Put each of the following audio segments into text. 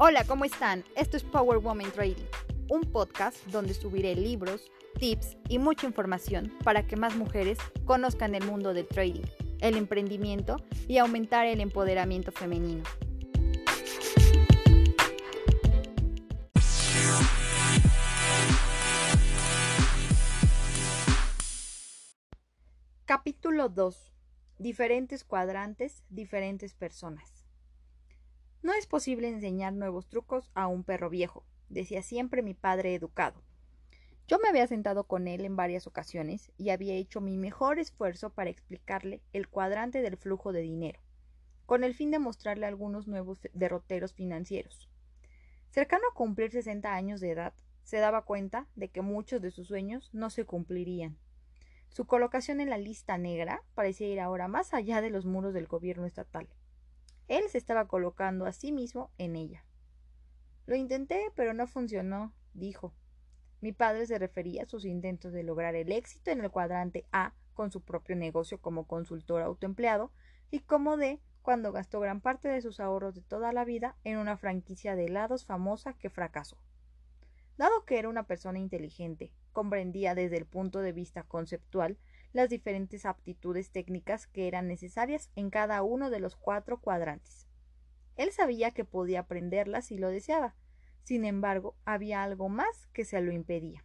Hola, ¿cómo están? Esto es Power Woman Trading, un podcast donde subiré libros, tips y mucha información para que más mujeres conozcan el mundo del trading, el emprendimiento y aumentar el empoderamiento femenino. Capítulo 2. Diferentes cuadrantes, diferentes personas. No es posible enseñar nuevos trucos a un perro viejo, decía siempre mi padre educado. Yo me había sentado con él en varias ocasiones y había hecho mi mejor esfuerzo para explicarle el cuadrante del flujo de dinero, con el fin de mostrarle algunos nuevos derroteros financieros. Cercano a cumplir 60 años de edad, se daba cuenta de que muchos de sus sueños no se cumplirían. Su colocación en la lista negra parecía ir ahora más allá de los muros del gobierno estatal. Él se estaba colocando a sí mismo en ella. Lo intenté, pero no funcionó, dijo. Mi padre se refería a sus intentos de lograr el éxito en el cuadrante A con su propio negocio como consultor autoempleado y como D cuando gastó gran parte de sus ahorros de toda la vida en una franquicia de helados famosa que fracasó. Dado que era una persona inteligente, comprendía desde el punto de vista conceptual las diferentes aptitudes técnicas que eran necesarias en cada uno de los cuatro cuadrantes. Él sabía que podía aprenderlas si lo deseaba. Sin embargo, había algo más que se lo impedía.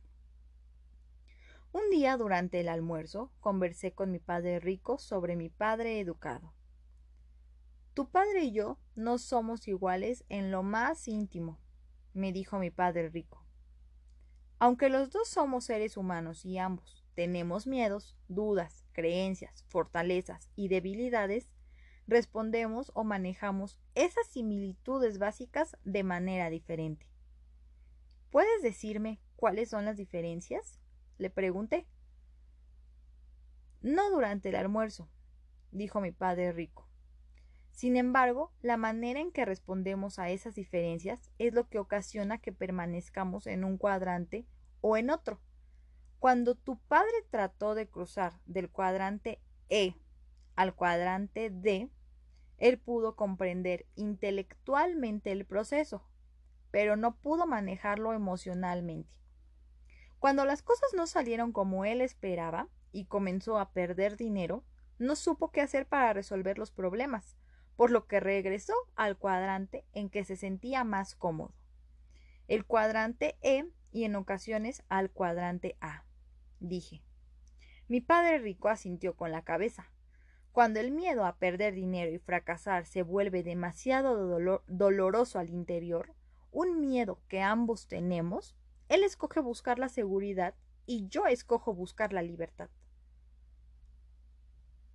Un día durante el almuerzo conversé con mi padre rico sobre mi padre educado. Tu padre y yo no somos iguales en lo más íntimo, me dijo mi padre rico. Aunque los dos somos seres humanos y ambos tenemos miedos, dudas, creencias, fortalezas y debilidades, respondemos o manejamos esas similitudes básicas de manera diferente. ¿Puedes decirme cuáles son las diferencias? le pregunté. No durante el almuerzo, dijo mi padre rico. Sin embargo, la manera en que respondemos a esas diferencias es lo que ocasiona que permanezcamos en un cuadrante o en otro. Cuando tu padre trató de cruzar del cuadrante E al cuadrante D, él pudo comprender intelectualmente el proceso, pero no pudo manejarlo emocionalmente. Cuando las cosas no salieron como él esperaba y comenzó a perder dinero, no supo qué hacer para resolver los problemas, por lo que regresó al cuadrante en que se sentía más cómodo, el cuadrante E y en ocasiones al cuadrante A dije. Mi padre rico asintió con la cabeza. Cuando el miedo a perder dinero y fracasar se vuelve demasiado doloroso al interior, un miedo que ambos tenemos, él escoge buscar la seguridad y yo escojo buscar la libertad.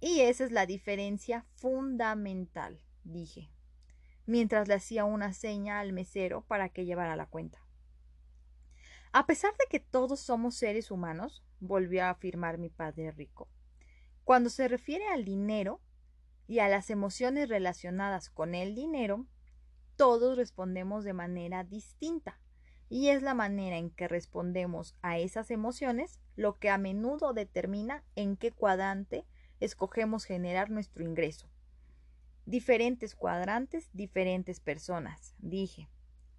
Y esa es la diferencia fundamental, dije, mientras le hacía una seña al mesero para que llevara la cuenta. A pesar de que todos somos seres humanos, volvió a afirmar mi padre rico, cuando se refiere al dinero y a las emociones relacionadas con el dinero, todos respondemos de manera distinta, y es la manera en que respondemos a esas emociones lo que a menudo determina en qué cuadrante escogemos generar nuestro ingreso. Diferentes cuadrantes, diferentes personas, dije.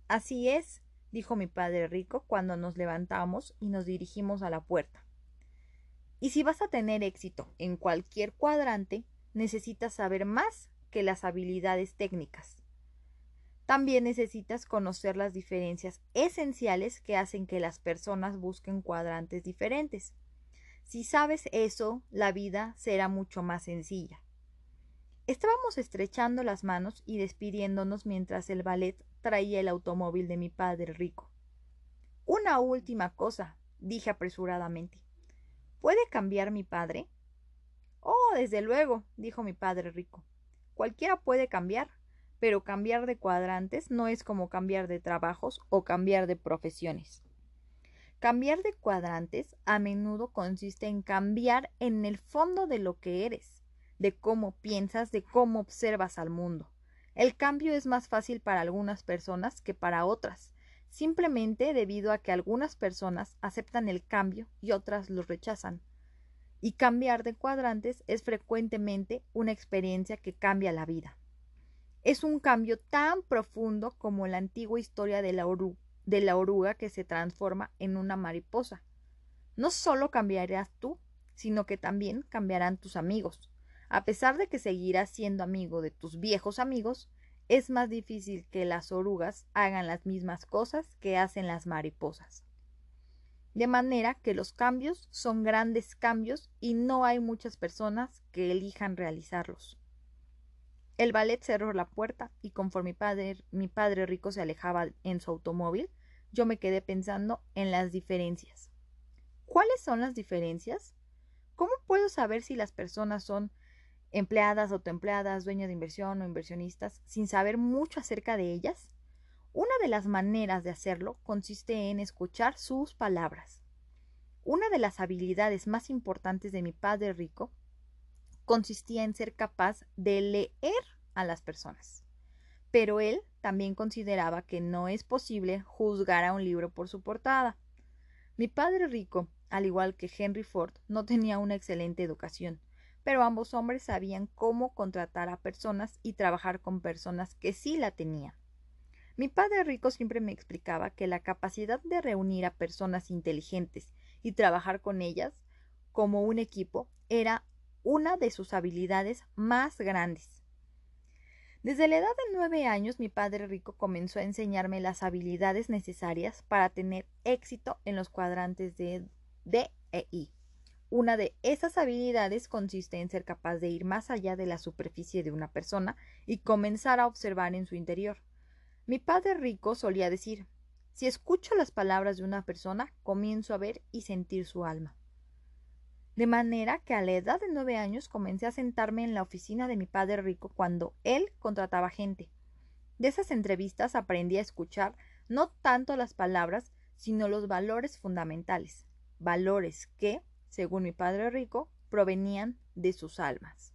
Así es, dijo mi padre rico cuando nos levantamos y nos dirigimos a la puerta. Y si vas a tener éxito en cualquier cuadrante, necesitas saber más que las habilidades técnicas. También necesitas conocer las diferencias esenciales que hacen que las personas busquen cuadrantes diferentes. Si sabes eso, la vida será mucho más sencilla. Estábamos estrechando las manos y despidiéndonos mientras el ballet traía el automóvil de mi padre rico. Una última cosa, dije apresuradamente. ¿Puede cambiar mi padre? Oh, desde luego, dijo mi padre rico. Cualquiera puede cambiar, pero cambiar de cuadrantes no es como cambiar de trabajos o cambiar de profesiones. Cambiar de cuadrantes a menudo consiste en cambiar en el fondo de lo que eres, de cómo piensas, de cómo observas al mundo. El cambio es más fácil para algunas personas que para otras, simplemente debido a que algunas personas aceptan el cambio y otras lo rechazan. Y cambiar de cuadrantes es frecuentemente una experiencia que cambia la vida. Es un cambio tan profundo como la antigua historia de la, de la oruga que se transforma en una mariposa. No solo cambiarás tú, sino que también cambiarán tus amigos. A pesar de que seguirás siendo amigo de tus viejos amigos, es más difícil que las orugas hagan las mismas cosas que hacen las mariposas. De manera que los cambios son grandes cambios y no hay muchas personas que elijan realizarlos. El ballet cerró la puerta y conforme mi padre, mi padre rico se alejaba en su automóvil, yo me quedé pensando en las diferencias. ¿Cuáles son las diferencias? ¿Cómo puedo saber si las personas son empleadas, autoempleadas, dueños de inversión o inversionistas, sin saber mucho acerca de ellas? Una de las maneras de hacerlo consiste en escuchar sus palabras. Una de las habilidades más importantes de mi padre rico consistía en ser capaz de leer a las personas. Pero él también consideraba que no es posible juzgar a un libro por su portada. Mi padre rico, al igual que Henry Ford, no tenía una excelente educación, pero ambos hombres sabían cómo contratar a personas y trabajar con personas que sí la tenían. Mi padre rico siempre me explicaba que la capacidad de reunir a personas inteligentes y trabajar con ellas como un equipo era una de sus habilidades más grandes. Desde la edad de nueve años mi padre rico comenzó a enseñarme las habilidades necesarias para tener éxito en los cuadrantes de D e I. Una de esas habilidades consiste en ser capaz de ir más allá de la superficie de una persona y comenzar a observar en su interior. Mi padre rico solía decir si escucho las palabras de una persona, comienzo a ver y sentir su alma. De manera que a la edad de nueve años comencé a sentarme en la oficina de mi padre rico cuando él contrataba gente. De esas entrevistas aprendí a escuchar no tanto las palabras, sino los valores fundamentales, valores que, según mi padre rico, provenían de sus almas.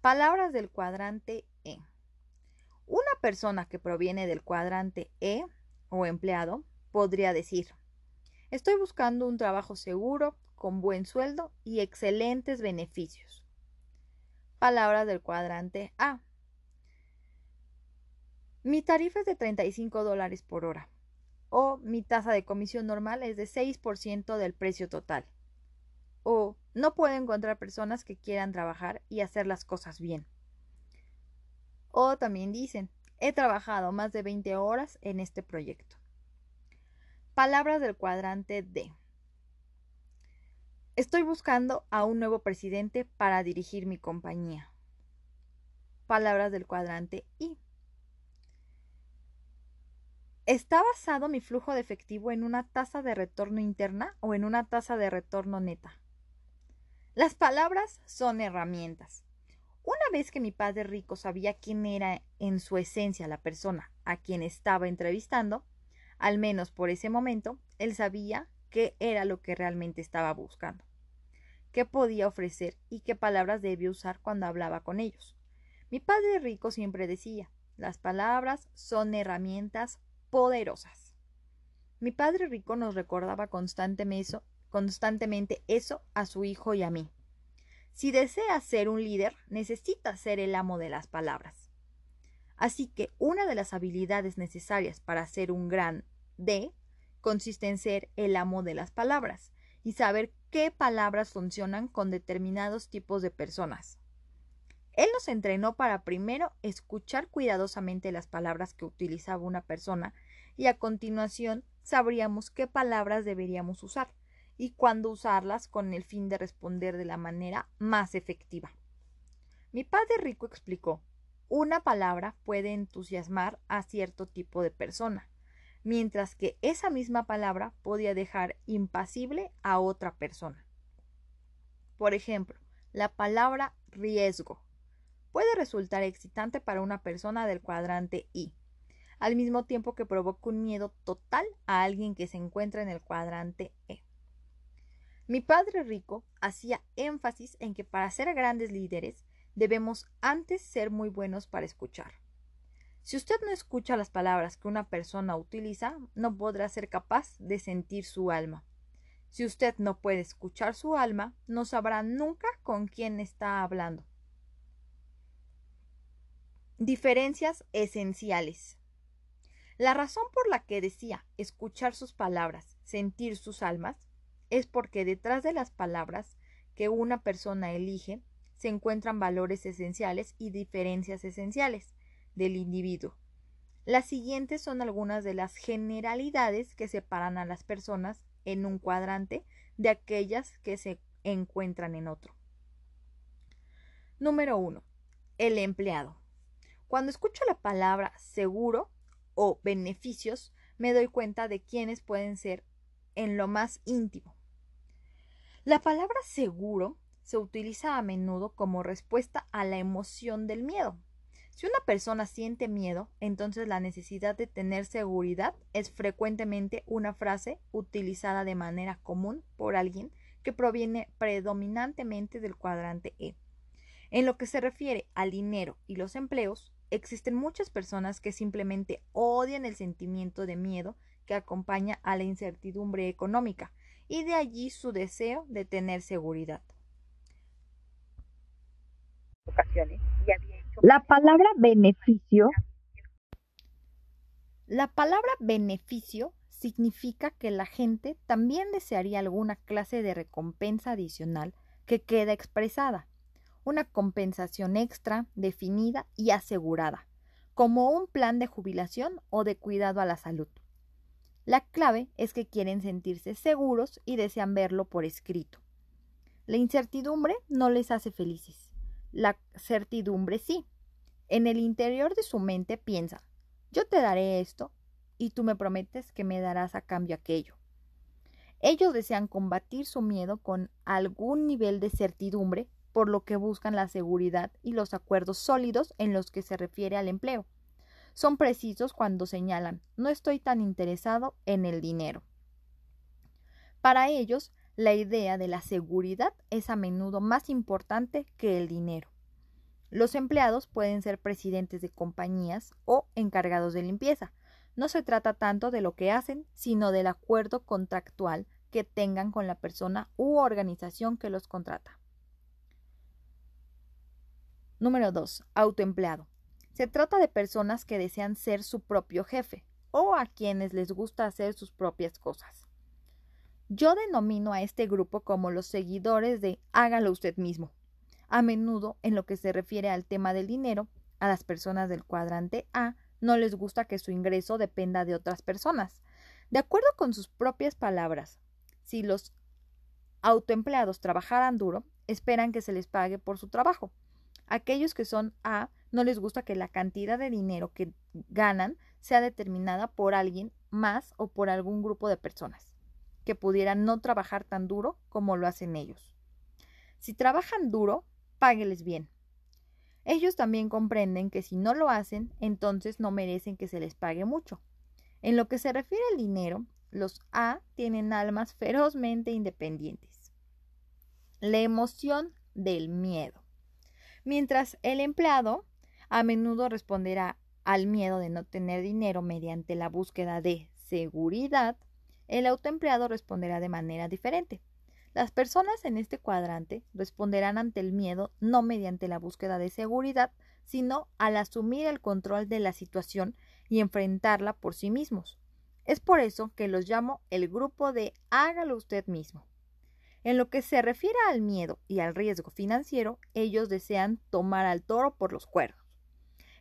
Palabras del cuadrante E. Una persona que proviene del cuadrante E o empleado podría decir, estoy buscando un trabajo seguro, con buen sueldo y excelentes beneficios. Palabras del cuadrante A. Mi tarifa es de 35 dólares por hora o mi tasa de comisión normal es de 6% del precio total. O no puedo encontrar personas que quieran trabajar y hacer las cosas bien. O también dicen, he trabajado más de 20 horas en este proyecto. Palabras del cuadrante D. Estoy buscando a un nuevo presidente para dirigir mi compañía. Palabras del cuadrante I. ¿Está basado mi flujo de efectivo en una tasa de retorno interna o en una tasa de retorno neta? Las palabras son herramientas. Una vez que mi padre rico sabía quién era en su esencia la persona a quien estaba entrevistando, al menos por ese momento, él sabía qué era lo que realmente estaba buscando, qué podía ofrecer y qué palabras debía usar cuando hablaba con ellos. Mi padre rico siempre decía, las palabras son herramientas poderosas. Mi padre rico nos recordaba constantemente eso a su hijo y a mí. Si desea ser un líder, necesita ser el amo de las palabras. Así que una de las habilidades necesarias para ser un gran D consiste en ser el amo de las palabras y saber qué palabras funcionan con determinados tipos de personas. Él nos entrenó para primero escuchar cuidadosamente las palabras que utilizaba una persona y a continuación sabríamos qué palabras deberíamos usar y cuándo usarlas con el fin de responder de la manera más efectiva. Mi padre rico explicó, una palabra puede entusiasmar a cierto tipo de persona, mientras que esa misma palabra podía dejar impasible a otra persona. Por ejemplo, la palabra riesgo puede resultar excitante para una persona del cuadrante I, al mismo tiempo que provoca un miedo total a alguien que se encuentra en el cuadrante E. Mi padre rico hacía énfasis en que para ser grandes líderes debemos antes ser muy buenos para escuchar. Si usted no escucha las palabras que una persona utiliza, no podrá ser capaz de sentir su alma. Si usted no puede escuchar su alma, no sabrá nunca con quién está hablando. Diferencias esenciales. La razón por la que decía escuchar sus palabras, sentir sus almas, es porque detrás de las palabras que una persona elige se encuentran valores esenciales y diferencias esenciales del individuo. Las siguientes son algunas de las generalidades que separan a las personas en un cuadrante de aquellas que se encuentran en otro. Número 1. El empleado. Cuando escucho la palabra seguro o beneficios, me doy cuenta de quiénes pueden ser en lo más íntimo. La palabra seguro se utiliza a menudo como respuesta a la emoción del miedo. Si una persona siente miedo, entonces la necesidad de tener seguridad es frecuentemente una frase utilizada de manera común por alguien que proviene predominantemente del cuadrante E. En lo que se refiere al dinero y los empleos, existen muchas personas que simplemente odian el sentimiento de miedo que acompaña a la incertidumbre económica, y de allí su deseo de tener seguridad. La palabra beneficio. La palabra beneficio significa que la gente también desearía alguna clase de recompensa adicional que queda expresada una compensación extra, definida y asegurada, como un plan de jubilación o de cuidado a la salud. La clave es que quieren sentirse seguros y desean verlo por escrito. La incertidumbre no les hace felices. La certidumbre sí. En el interior de su mente piensa, yo te daré esto y tú me prometes que me darás a cambio aquello. Ellos desean combatir su miedo con algún nivel de certidumbre por lo que buscan la seguridad y los acuerdos sólidos en los que se refiere al empleo. Son precisos cuando señalan no estoy tan interesado en el dinero. Para ellos, la idea de la seguridad es a menudo más importante que el dinero. Los empleados pueden ser presidentes de compañías o encargados de limpieza. No se trata tanto de lo que hacen, sino del acuerdo contractual que tengan con la persona u organización que los contrata. Número 2. Autoempleado. Se trata de personas que desean ser su propio jefe o a quienes les gusta hacer sus propias cosas. Yo denomino a este grupo como los seguidores de hágalo usted mismo. A menudo, en lo que se refiere al tema del dinero, a las personas del cuadrante A no les gusta que su ingreso dependa de otras personas. De acuerdo con sus propias palabras, si los autoempleados trabajaran duro, esperan que se les pague por su trabajo. Aquellos que son A no les gusta que la cantidad de dinero que ganan sea determinada por alguien más o por algún grupo de personas que pudieran no trabajar tan duro como lo hacen ellos. Si trabajan duro, págueles bien. Ellos también comprenden que si no lo hacen, entonces no merecen que se les pague mucho. En lo que se refiere al dinero, los A tienen almas ferozmente independientes. La emoción del miedo. Mientras el empleado a menudo responderá al miedo de no tener dinero mediante la búsqueda de seguridad, el autoempleado responderá de manera diferente. Las personas en este cuadrante responderán ante el miedo no mediante la búsqueda de seguridad, sino al asumir el control de la situación y enfrentarla por sí mismos. Es por eso que los llamo el grupo de hágalo usted mismo. En lo que se refiere al miedo y al riesgo financiero, ellos desean tomar al toro por los cuernos.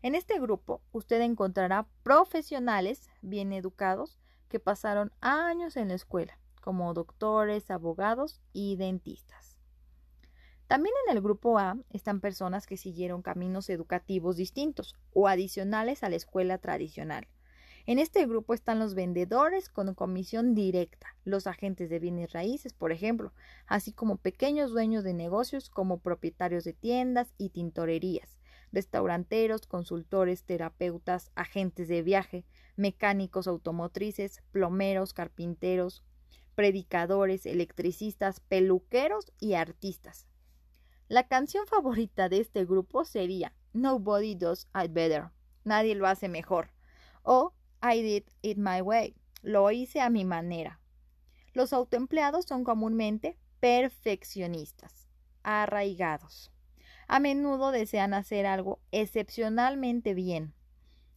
En este grupo usted encontrará profesionales bien educados que pasaron años en la escuela, como doctores, abogados y dentistas. También en el grupo A están personas que siguieron caminos educativos distintos o adicionales a la escuela tradicional, en este grupo están los vendedores con comisión directa, los agentes de bienes raíces, por ejemplo, así como pequeños dueños de negocios como propietarios de tiendas y tintorerías, restauranteros, consultores, terapeutas, agentes de viaje, mecánicos automotrices, plomeros, carpinteros, predicadores, electricistas, peluqueros y artistas. La canción favorita de este grupo sería Nobody Does It Better. Nadie lo hace mejor. O I did it my way. Lo hice a mi manera. Los autoempleados son comúnmente perfeccionistas, arraigados. A menudo desean hacer algo excepcionalmente bien.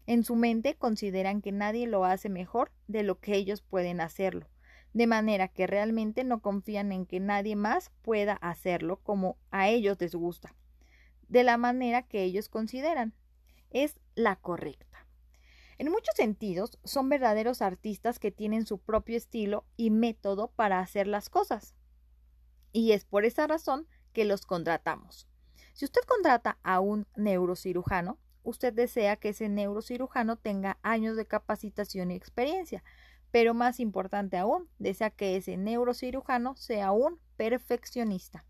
En su mente consideran que nadie lo hace mejor de lo que ellos pueden hacerlo, de manera que realmente no confían en que nadie más pueda hacerlo como a ellos les gusta, de la manera que ellos consideran es la correcta. En muchos sentidos, son verdaderos artistas que tienen su propio estilo y método para hacer las cosas. Y es por esa razón que los contratamos. Si usted contrata a un neurocirujano, usted desea que ese neurocirujano tenga años de capacitación y experiencia, pero más importante aún, desea que ese neurocirujano sea un perfeccionista.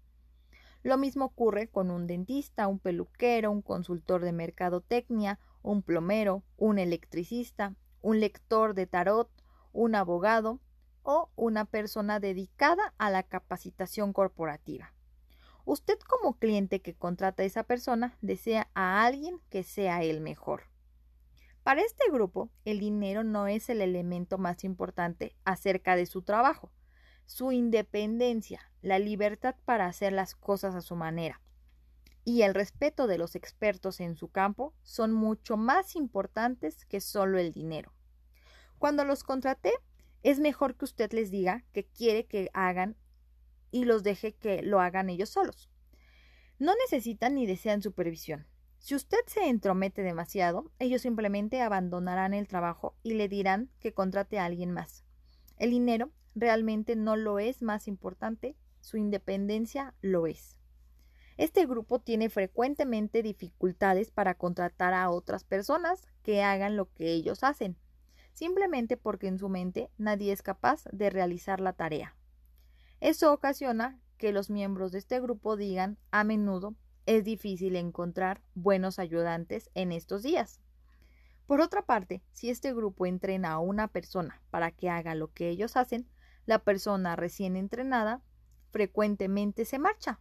Lo mismo ocurre con un dentista, un peluquero, un consultor de mercadotecnia, un plomero, un electricista, un lector de tarot, un abogado o una persona dedicada a la capacitación corporativa. Usted como cliente que contrata a esa persona desea a alguien que sea el mejor. Para este grupo, el dinero no es el elemento más importante acerca de su trabajo. Su independencia, la libertad para hacer las cosas a su manera y el respeto de los expertos en su campo son mucho más importantes que solo el dinero. Cuando los contraté, es mejor que usted les diga que quiere que hagan y los deje que lo hagan ellos solos. No necesitan ni desean supervisión. Si usted se entromete demasiado, ellos simplemente abandonarán el trabajo y le dirán que contrate a alguien más. El dinero realmente no lo es más importante, su independencia lo es. Este grupo tiene frecuentemente dificultades para contratar a otras personas que hagan lo que ellos hacen, simplemente porque en su mente nadie es capaz de realizar la tarea. Eso ocasiona que los miembros de este grupo digan a menudo es difícil encontrar buenos ayudantes en estos días. Por otra parte, si este grupo entrena a una persona para que haga lo que ellos hacen, la persona recién entrenada frecuentemente se marcha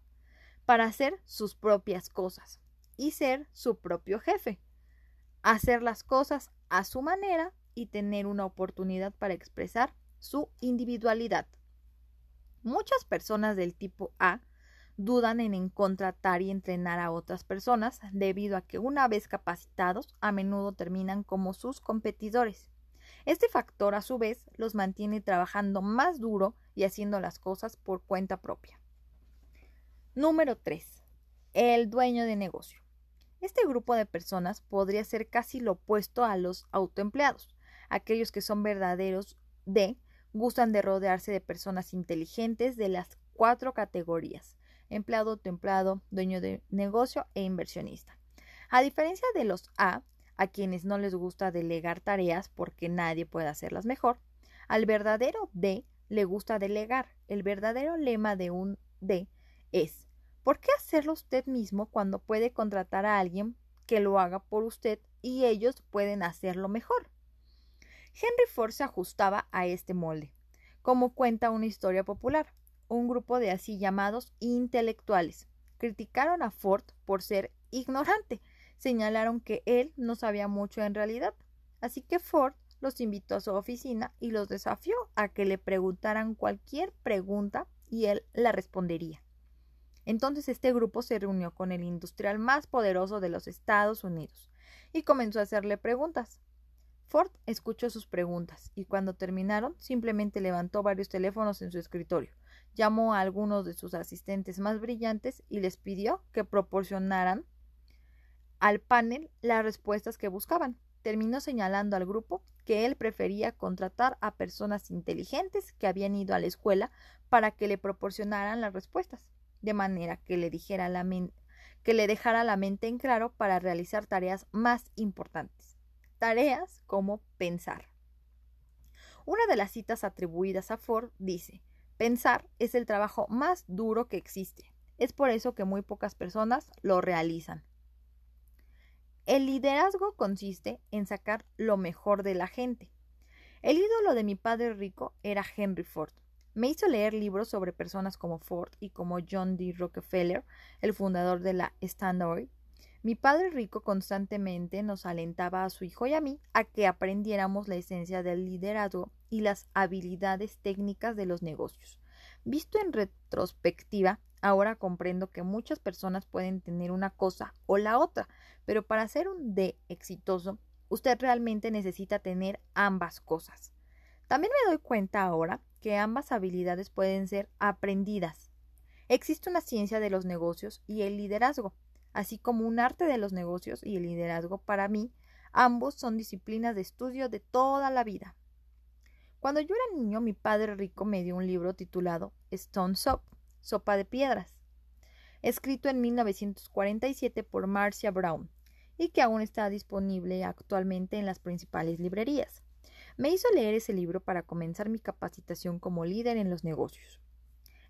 para hacer sus propias cosas y ser su propio jefe, hacer las cosas a su manera y tener una oportunidad para expresar su individualidad. Muchas personas del tipo A dudan en contratar y entrenar a otras personas debido a que una vez capacitados a menudo terminan como sus competidores. Este factor a su vez los mantiene trabajando más duro y haciendo las cosas por cuenta propia. Número 3. El dueño de negocio. Este grupo de personas podría ser casi lo opuesto a los autoempleados, aquellos que son verdaderos de gustan de rodearse de personas inteligentes de las cuatro categorías empleado, templado, dueño de negocio e inversionista. A diferencia de los A, a quienes no les gusta delegar tareas porque nadie puede hacerlas mejor, al verdadero D le gusta delegar. El verdadero lema de un D es ¿por qué hacerlo usted mismo cuando puede contratar a alguien que lo haga por usted y ellos pueden hacerlo mejor? Henry Ford se ajustaba a este molde, como cuenta una historia popular. Un grupo de así llamados intelectuales criticaron a Ford por ser ignorante, señalaron que él no sabía mucho en realidad, así que Ford los invitó a su oficina y los desafió a que le preguntaran cualquier pregunta y él la respondería. Entonces este grupo se reunió con el industrial más poderoso de los Estados Unidos y comenzó a hacerle preguntas. Ford escuchó sus preguntas y cuando terminaron simplemente levantó varios teléfonos en su escritorio, llamó a algunos de sus asistentes más brillantes y les pidió que proporcionaran al panel las respuestas que buscaban. Terminó señalando al grupo que él prefería contratar a personas inteligentes que habían ido a la escuela para que le proporcionaran las respuestas, de manera que le dijera que le dejara la mente en claro para realizar tareas más importantes tareas como pensar. Una de las citas atribuidas a Ford dice, pensar es el trabajo más duro que existe. Es por eso que muy pocas personas lo realizan. El liderazgo consiste en sacar lo mejor de la gente. El ídolo de mi padre rico era Henry Ford. Me hizo leer libros sobre personas como Ford y como John D. Rockefeller, el fundador de la Standard mi padre rico constantemente nos alentaba a su hijo y a mí a que aprendiéramos la esencia del liderazgo y las habilidades técnicas de los negocios. Visto en retrospectiva, Ahora comprendo que muchas personas pueden tener una cosa o la otra, pero para ser un D exitoso, usted realmente necesita tener ambas cosas. También me doy cuenta ahora que ambas habilidades pueden ser aprendidas. Existe una ciencia de los negocios y el liderazgo, así como un arte de los negocios y el liderazgo para mí, ambos son disciplinas de estudio de toda la vida. Cuando yo era niño, mi padre rico me dio un libro titulado Stone Soup Sopa de Piedras, escrito en 1947 por Marcia Brown y que aún está disponible actualmente en las principales librerías. Me hizo leer ese libro para comenzar mi capacitación como líder en los negocios.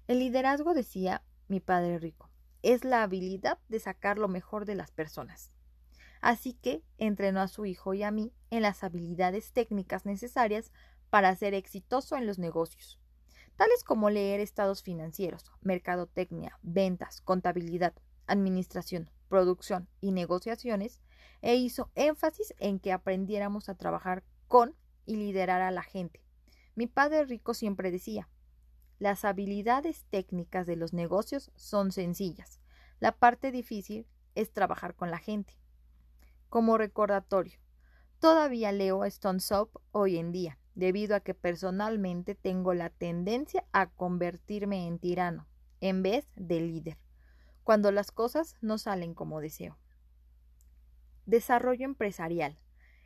El liderazgo, decía mi padre rico, es la habilidad de sacar lo mejor de las personas. Así que entrenó a su hijo y a mí en las habilidades técnicas necesarias para ser exitoso en los negocios tales como leer estados financieros, mercadotecnia, ventas, contabilidad, administración, producción y negociaciones, e hizo énfasis en que aprendiéramos a trabajar con y liderar a la gente. Mi padre rico siempre decía, las habilidades técnicas de los negocios son sencillas, la parte difícil es trabajar con la gente. Como recordatorio, todavía leo Stone Soap hoy en día, debido a que personalmente tengo la tendencia a convertirme en tirano, en vez de líder, cuando las cosas no salen como deseo. Desarrollo empresarial.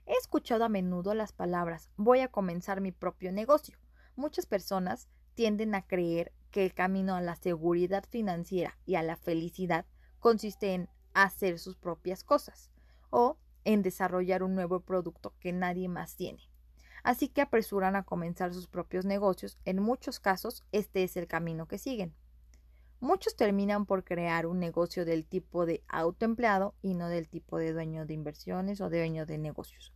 He escuchado a menudo las palabras voy a comenzar mi propio negocio. Muchas personas tienden a creer que el camino a la seguridad financiera y a la felicidad consiste en hacer sus propias cosas o en desarrollar un nuevo producto que nadie más tiene así que apresuran a comenzar sus propios negocios. En muchos casos, este es el camino que siguen. Muchos terminan por crear un negocio del tipo de autoempleado y no del tipo de dueño de inversiones o dueño de negocios.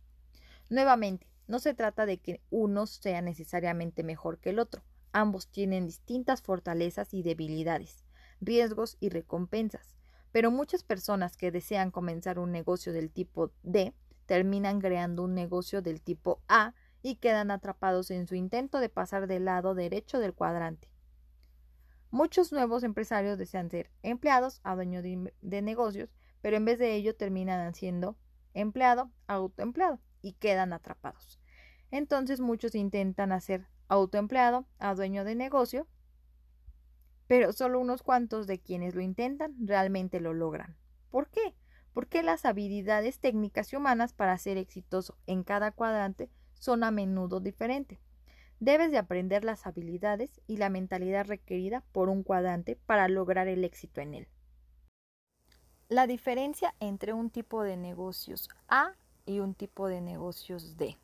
Nuevamente, no se trata de que uno sea necesariamente mejor que el otro. Ambos tienen distintas fortalezas y debilidades, riesgos y recompensas. Pero muchas personas que desean comenzar un negocio del tipo D terminan creando un negocio del tipo A y quedan atrapados en su intento de pasar del lado derecho del cuadrante. Muchos nuevos empresarios desean ser empleados a dueño de, negocios, pero en vez de ello terminan siendo empleado autoempleado y quedan atrapados. Entonces muchos intentan hacer autoempleado a dueño de negocio, pero solo unos cuantos de quienes lo intentan realmente lo logran. ¿Por qué? Porque las habilidades técnicas y humanas para ser exitoso en cada cuadrante son a menudo diferentes. Debes de aprender las habilidades y la mentalidad requerida por un cuadrante para lograr el éxito en él. La diferencia entre un tipo de negocios A y un tipo de negocios D.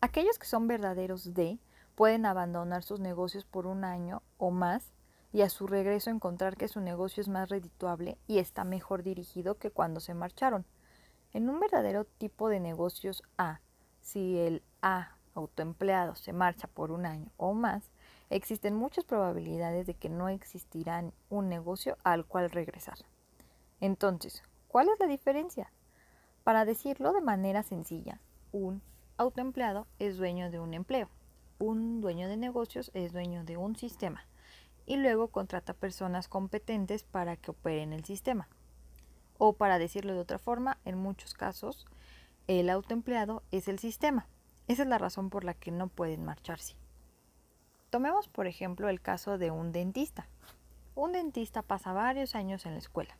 Aquellos que son verdaderos D pueden abandonar sus negocios por un año o más y a su regreso encontrar que su negocio es más redituable y está mejor dirigido que cuando se marcharon. En un verdadero tipo de negocios A, si el A autoempleado se marcha por un año o más, existen muchas probabilidades de que no existirá un negocio al cual regresar. Entonces, ¿cuál es la diferencia? Para decirlo de manera sencilla, un autoempleado es dueño de un empleo, un dueño de negocios es dueño de un sistema y luego contrata personas competentes para que operen el sistema. O para decirlo de otra forma, en muchos casos, el autoempleado es el sistema. Esa es la razón por la que no pueden marcharse. Tomemos, por ejemplo, el caso de un dentista. Un dentista pasa varios años en la escuela,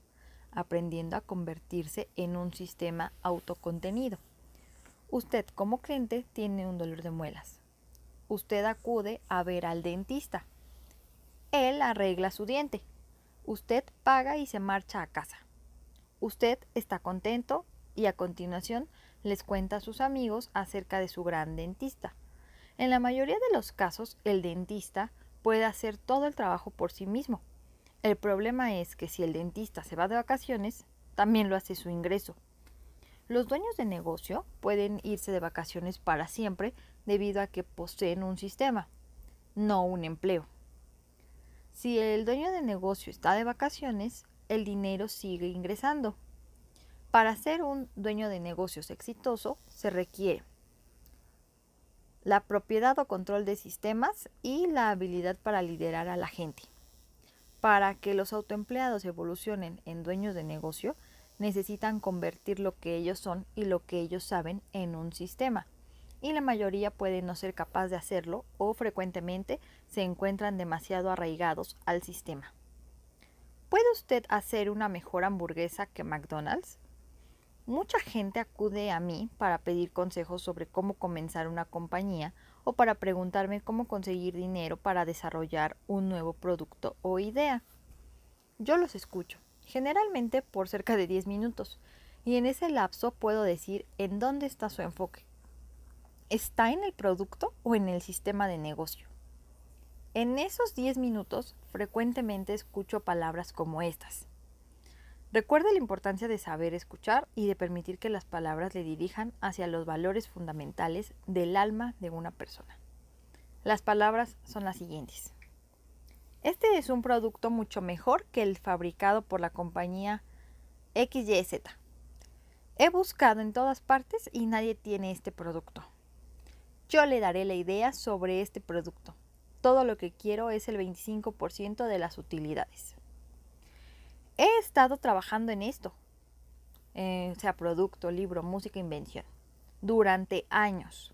aprendiendo a convertirse en un sistema autocontenido. Usted como cliente tiene un dolor de muelas. Usted acude a ver al dentista. Él arregla su diente. Usted paga y se marcha a casa. Usted está contento y a continuación les cuenta a sus amigos acerca de su gran dentista. En la mayoría de los casos, el dentista puede hacer todo el trabajo por sí mismo. El problema es que si el dentista se va de vacaciones, también lo hace su ingreso. Los dueños de negocio pueden irse de vacaciones para siempre debido a que poseen un sistema, no un empleo. Si el dueño de negocio está de vacaciones, el dinero sigue ingresando. Para ser un dueño de negocios exitoso se requiere la propiedad o control de sistemas y la habilidad para liderar a la gente. Para que los autoempleados evolucionen en dueños de negocio, necesitan convertir lo que ellos son y lo que ellos saben en un sistema. Y la mayoría puede no ser capaz de hacerlo o frecuentemente se encuentran demasiado arraigados al sistema. ¿Puede usted hacer una mejor hamburguesa que McDonald's? Mucha gente acude a mí para pedir consejos sobre cómo comenzar una compañía o para preguntarme cómo conseguir dinero para desarrollar un nuevo producto o idea. Yo los escucho, generalmente por cerca de 10 minutos, y en ese lapso puedo decir en dónde está su enfoque. ¿Está en el producto o en el sistema de negocio? En esos 10 minutos frecuentemente escucho palabras como estas. Recuerde la importancia de saber escuchar y de permitir que las palabras le dirijan hacia los valores fundamentales del alma de una persona. Las palabras son las siguientes. Este es un producto mucho mejor que el fabricado por la compañía XYZ. He buscado en todas partes y nadie tiene este producto. Yo le daré la idea sobre este producto. Todo lo que quiero es el 25% de las utilidades. He estado trabajando en esto, eh, sea producto, libro, música, invención, durante años.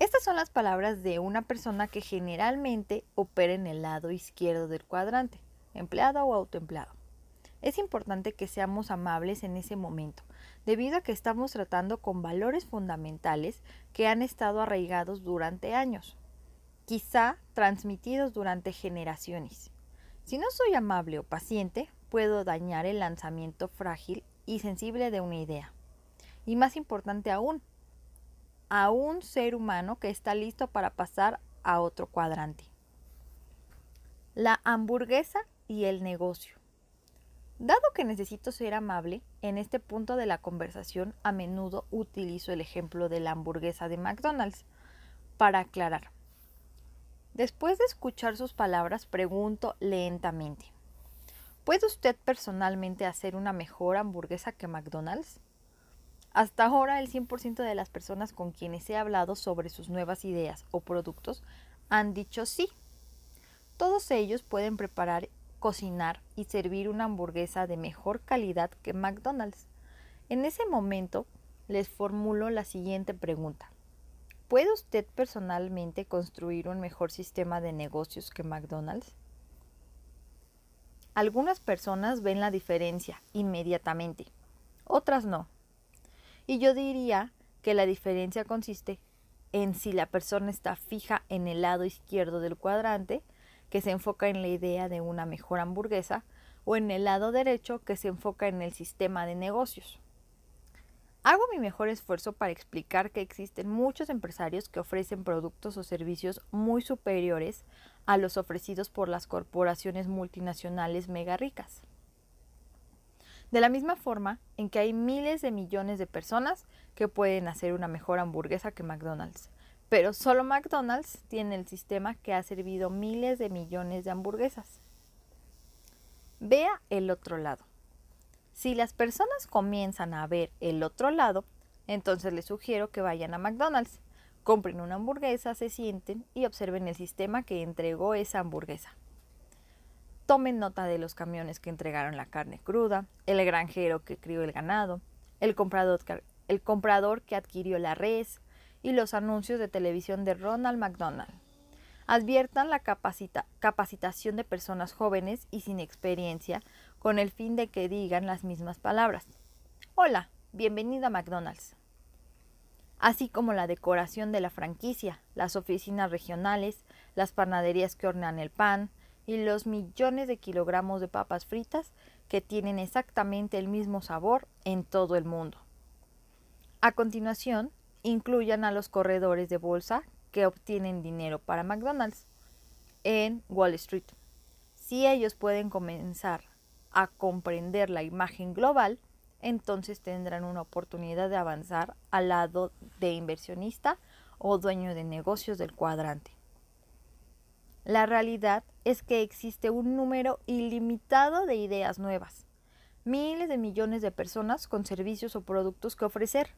Estas son las palabras de una persona que generalmente opera en el lado izquierdo del cuadrante, empleado o autoempleado. Es importante que seamos amables en ese momento, debido a que estamos tratando con valores fundamentales que han estado arraigados durante años, quizá transmitidos durante generaciones. Si no soy amable o paciente, puedo dañar el lanzamiento frágil y sensible de una idea. Y más importante aún, a un ser humano que está listo para pasar a otro cuadrante. La hamburguesa y el negocio. Dado que necesito ser amable, en este punto de la conversación a menudo utilizo el ejemplo de la hamburguesa de McDonald's para aclarar. Después de escuchar sus palabras, pregunto lentamente. ¿Puede usted personalmente hacer una mejor hamburguesa que McDonald's? Hasta ahora el 100% de las personas con quienes he hablado sobre sus nuevas ideas o productos han dicho sí. Todos ellos pueden preparar, cocinar y servir una hamburguesa de mejor calidad que McDonald's. En ese momento les formulo la siguiente pregunta. ¿Puede usted personalmente construir un mejor sistema de negocios que McDonald's? Algunas personas ven la diferencia inmediatamente, otras no. Y yo diría que la diferencia consiste en si la persona está fija en el lado izquierdo del cuadrante, que se enfoca en la idea de una mejor hamburguesa, o en el lado derecho, que se enfoca en el sistema de negocios. Hago mi mejor esfuerzo para explicar que existen muchos empresarios que ofrecen productos o servicios muy superiores a los ofrecidos por las corporaciones multinacionales mega ricas. De la misma forma en que hay miles de millones de personas que pueden hacer una mejor hamburguesa que McDonald's, pero solo McDonald's tiene el sistema que ha servido miles de millones de hamburguesas. Vea el otro lado. Si las personas comienzan a ver el otro lado, entonces les sugiero que vayan a McDonald's, compren una hamburguesa, se sienten y observen el sistema que entregó esa hamburguesa. Tomen nota de los camiones que entregaron la carne cruda, el granjero que crió el ganado, el comprador, que adquirió la res y los anuncios de televisión de Ronald McDonald. Adviertan la capacitación de personas jóvenes y sin experiencia con el fin de que digan las mismas palabras. Hola, bienvenido a McDonald's. Así como la decoración de la franquicia, las oficinas regionales, las panaderías que hornean el pan y los millones de kilogramos de papas fritas que tienen exactamente el mismo sabor en todo el mundo. A continuación, incluyan a los corredores de bolsa que obtienen dinero para McDonald's en Wall Street. Si ellos pueden comenzar a comprender la imagen global, entonces tendrán una oportunidad de avanzar al lado de inversionista o dueño de negocios del cuadrante. La realidad es que existe un número ilimitado de ideas nuevas, miles de millones de personas con servicios o productos que ofrecer,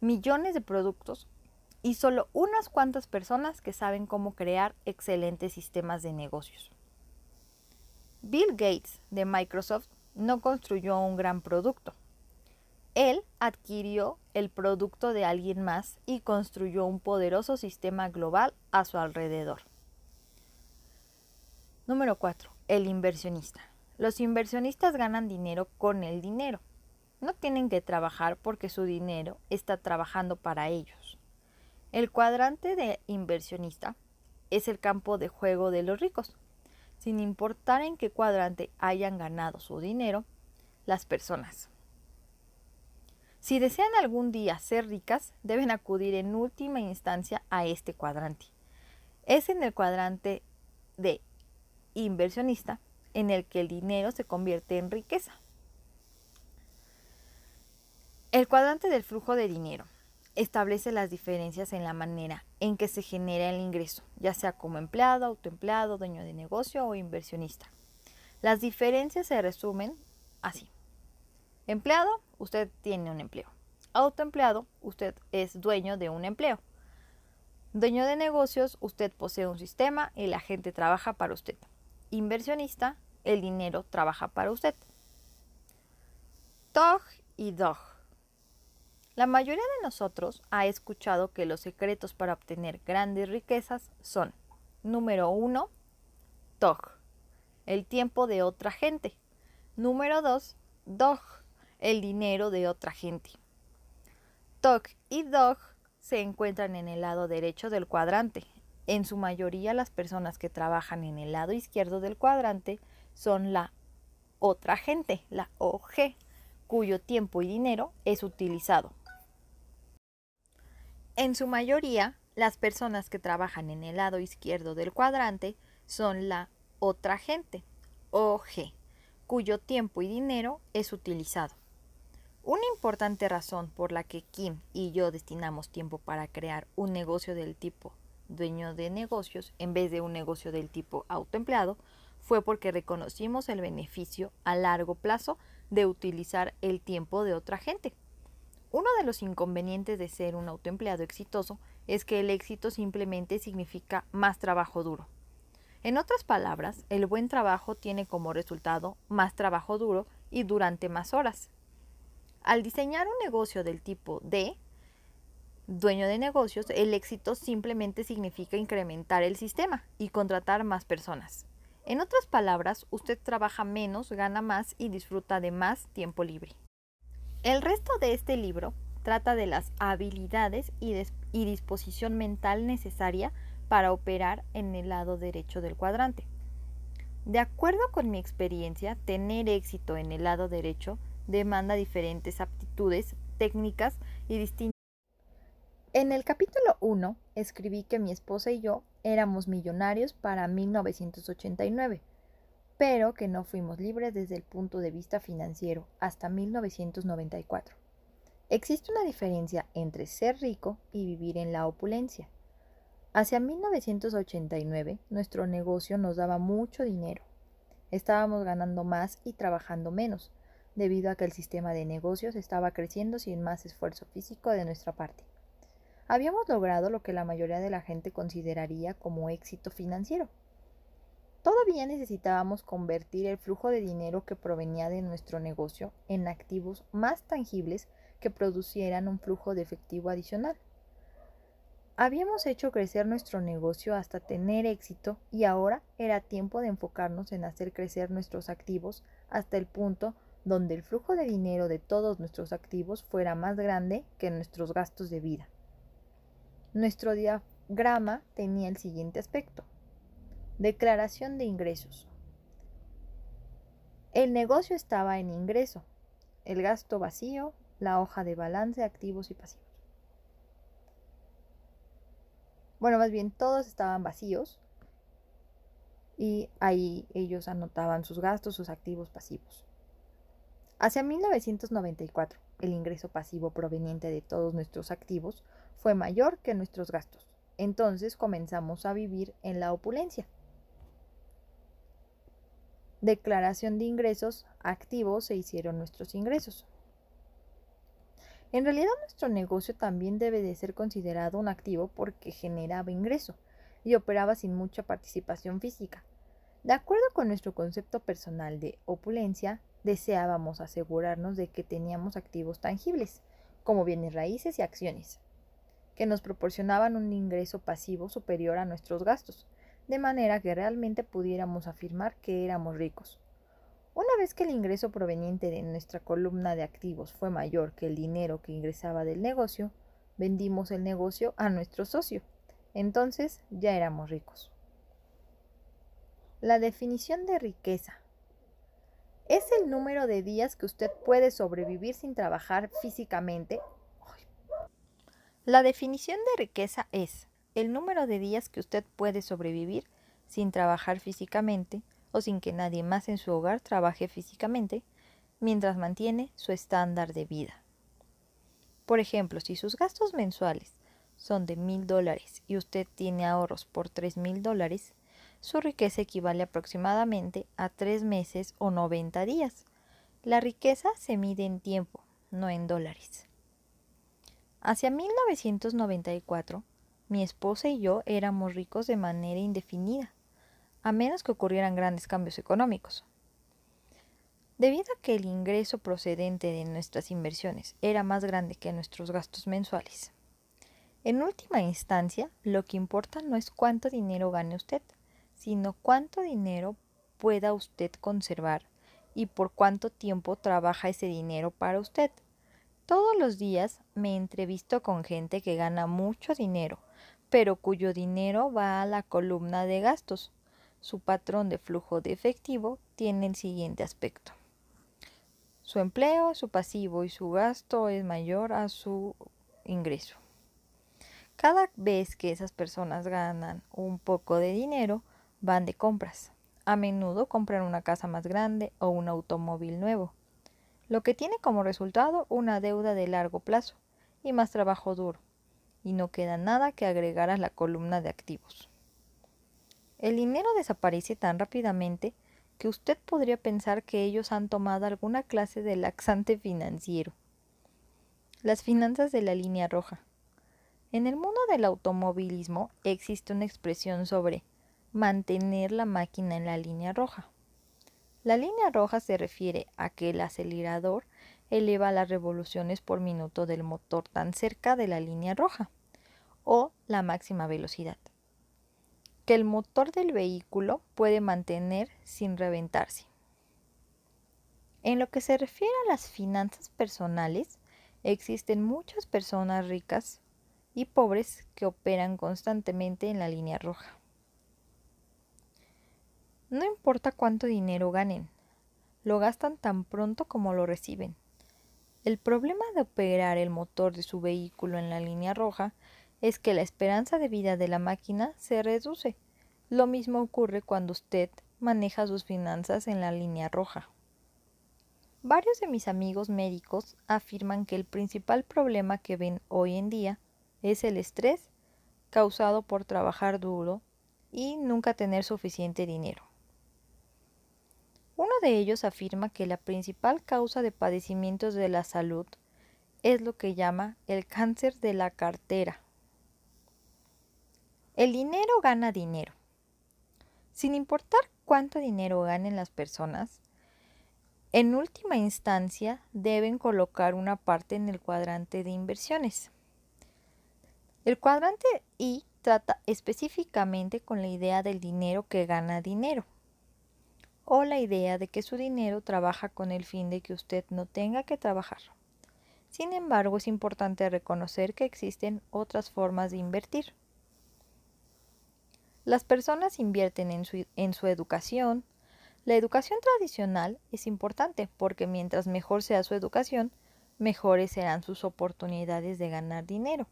millones de productos y solo unas cuantas personas que saben cómo crear excelentes sistemas de negocios. Bill Gates de Microsoft no construyó un gran producto. Él adquirió el producto de alguien más y construyó un poderoso sistema global a su alrededor. Número 4. El inversionista. Los inversionistas ganan dinero con el dinero. No tienen que trabajar porque su dinero está trabajando para ellos. El cuadrante de inversionista es el campo de juego de los ricos. Sin importar en qué cuadrante hayan ganado su dinero, las personas. Si desean algún día ser ricas, deben acudir en última instancia a este cuadrante. Es en el cuadrante de inversionista en el que el dinero se convierte en riqueza. El cuadrante del flujo de dinero establece las diferencias en la manera en que se genera el ingreso, ya sea como empleado, autoempleado, dueño de negocio o inversionista. Las diferencias se resumen así. Empleado, usted tiene un empleo. Autoempleado, usted es dueño de un empleo. Dueño de negocios, usted posee un sistema y la gente trabaja para usted. Inversionista, el dinero trabaja para usted. Dog y dog. La mayoría de nosotros ha escuchado que los secretos para obtener grandes riquezas son, número uno, TOG, el tiempo de otra gente. Número dos, DOG, el dinero de otra gente. TOG y DOG se encuentran en el lado derecho del cuadrante. En su mayoría las personas que trabajan en el lado izquierdo del cuadrante son la otra gente, la OG, cuyo tiempo y dinero es utilizado. En su mayoría, las personas que trabajan en el lado izquierdo del cuadrante son la otra gente, OG, cuyo tiempo y dinero es utilizado. Una importante razón por la que Kim y yo destinamos tiempo para crear un negocio del tipo dueño de negocios en vez de un negocio del tipo autoempleado fue porque reconocimos el beneficio a largo plazo de utilizar el tiempo de otra gente. Uno de los inconvenientes de ser un autoempleado exitoso es que el éxito simplemente significa más trabajo duro. En otras palabras, el buen trabajo tiene como resultado más trabajo duro y durante más horas. Al diseñar un negocio del tipo D, dueño de negocios, el éxito simplemente significa incrementar el sistema y contratar más personas. En otras palabras, usted trabaja menos, gana más y disfruta de más tiempo libre. El resto de este libro trata de las habilidades y, disposición mental necesaria para operar en el lado derecho del cuadrante. De acuerdo con mi experiencia, tener éxito en el lado derecho demanda diferentes aptitudes, técnicas y distintas. En el capítulo 1 escribí que mi esposa y yo éramos millonarios para 1989 pero que no fuimos libres desde el punto de vista financiero hasta 1994. Existe una diferencia entre ser rico y vivir en la opulencia. Hacia 1989 nuestro negocio nos daba mucho dinero. Estábamos ganando más y trabajando menos, debido a que el sistema de negocios estaba creciendo sin más esfuerzo físico de nuestra parte. Habíamos logrado lo que la mayoría de la gente consideraría como éxito financiero Todavía necesitábamos convertir el flujo de dinero que provenía de nuestro negocio en activos más tangibles que producieran un flujo de efectivo adicional. Habíamos hecho crecer nuestro negocio hasta tener éxito y ahora era tiempo de enfocarnos en hacer crecer nuestros activos hasta el punto donde el flujo de dinero de todos nuestros activos fuera más grande que nuestros gastos de vida. Nuestro diagrama tenía el siguiente aspecto. Declaración de ingresos. El negocio estaba en ingreso, el gasto vacío, la hoja de balance, activos y pasivos. Bueno, más bien todos estaban vacíos y ahí ellos anotaban sus gastos, sus activos pasivos. Hacia 1994, el ingreso pasivo proveniente de todos nuestros activos fue mayor que nuestros gastos. Entonces comenzamos a vivir en la opulencia declaración de ingresos activos se hicieron nuestros ingresos. En realidad nuestro negocio también debe de ser considerado un activo porque generaba ingreso y operaba sin mucha participación física. De acuerdo con nuestro concepto personal de opulencia, deseábamos asegurarnos de que teníamos activos tangibles, como bienes raíces y acciones, que nos proporcionaban un ingreso pasivo superior a nuestros gastos, de manera que realmente pudiéramos afirmar que éramos ricos. Una vez que el ingreso proveniente de nuestra columna de activos fue mayor que el dinero que ingresaba del negocio, vendimos el negocio a nuestro socio. Entonces ya éramos ricos. La definición de riqueza es el número de días que usted puede sobrevivir sin trabajar físicamente. La definición de riqueza es el número de días que usted puede sobrevivir sin trabajar físicamente o sin que nadie más en su hogar trabaje físicamente mientras mantiene su estándar de vida. Por ejemplo, si sus gastos mensuales son de mil dólares y usted tiene ahorros por tres mil dólares, su riqueza equivale aproximadamente a tres meses o 90 días. La riqueza se mide en tiempo, no en dólares. Hacia 1994, mi esposa y yo éramos ricos de manera indefinida, a menos que ocurrieran grandes cambios económicos. Debido a que el ingreso procedente de nuestras inversiones era más grande que nuestros gastos mensuales. En última instancia, lo que importa no es cuánto dinero gane usted, sino cuánto dinero pueda usted conservar y por cuánto tiempo trabaja ese dinero para usted. Todos los días me entrevisto con gente que gana mucho dinero, pero cuyo dinero va a la columna de gastos. Su patrón de flujo de efectivo tiene el siguiente aspecto. Su empleo, su pasivo y su gasto es mayor a su ingreso. Cada vez que esas personas ganan un poco de dinero, van de compras. A menudo compran una casa más grande o un automóvil nuevo, lo que tiene como resultado una deuda de largo plazo y más trabajo duro, y no queda nada que agregar a la columna de activos. El dinero desaparece tan rápidamente que usted podría pensar que ellos han tomado alguna clase de laxante financiero. Las finanzas de la línea roja. En el mundo del automovilismo existe una expresión sobre mantener la máquina en la línea roja. La línea roja se refiere a que el acelerador eleva las revoluciones por minuto del motor tan cerca de la línea roja o la máxima velocidad que el motor del vehículo puede mantener sin reventarse. En lo que se refiere a las finanzas personales, existen muchas personas ricas y pobres que operan constantemente en la línea roja. No importa cuánto dinero ganen, lo gastan tan pronto como lo reciben. El problema de operar el motor de su vehículo en la línea roja es que la esperanza de vida de la máquina se reduce. Lo mismo ocurre cuando usted maneja sus finanzas en la línea roja. Varios de mis amigos médicos afirman que el principal problema que ven hoy en día es el estrés causado por trabajar duro y nunca tener suficiente dinero. De ellos afirma que la principal causa de padecimientos de la salud es lo que llama el cáncer de la cartera. El dinero gana dinero. Sin importar cuánto dinero ganen las personas, en última instancia deben colocar una parte en el cuadrante de inversiones. El cuadrante I trata específicamente con la idea del dinero que gana dinero o la idea de que su dinero trabaja con el fin de que usted no tenga que trabajar. Sin embargo, es importante reconocer que existen otras formas de invertir. Las personas invierten en su, en su, educación. La educación tradicional es importante porque mientras mejor sea su educación, mejores serán sus oportunidades de ganar dinero.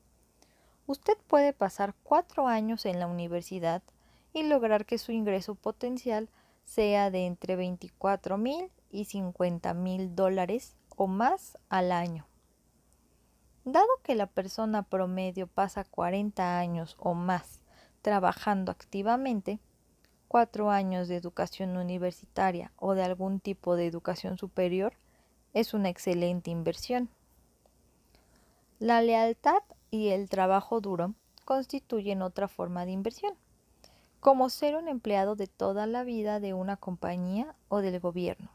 Usted puede pasar cuatro años en la universidad y lograr que su ingreso potencial sea de entre 24 mil y 50 mil dólares o más al año. Dado que la persona promedio pasa 40 años o más trabajando activamente, cuatro años de educación universitaria o de algún tipo de educación superior es una excelente inversión. La lealtad y el trabajo duro constituyen otra forma de inversión. Como ser un empleado de toda la vida de una compañía o del gobierno.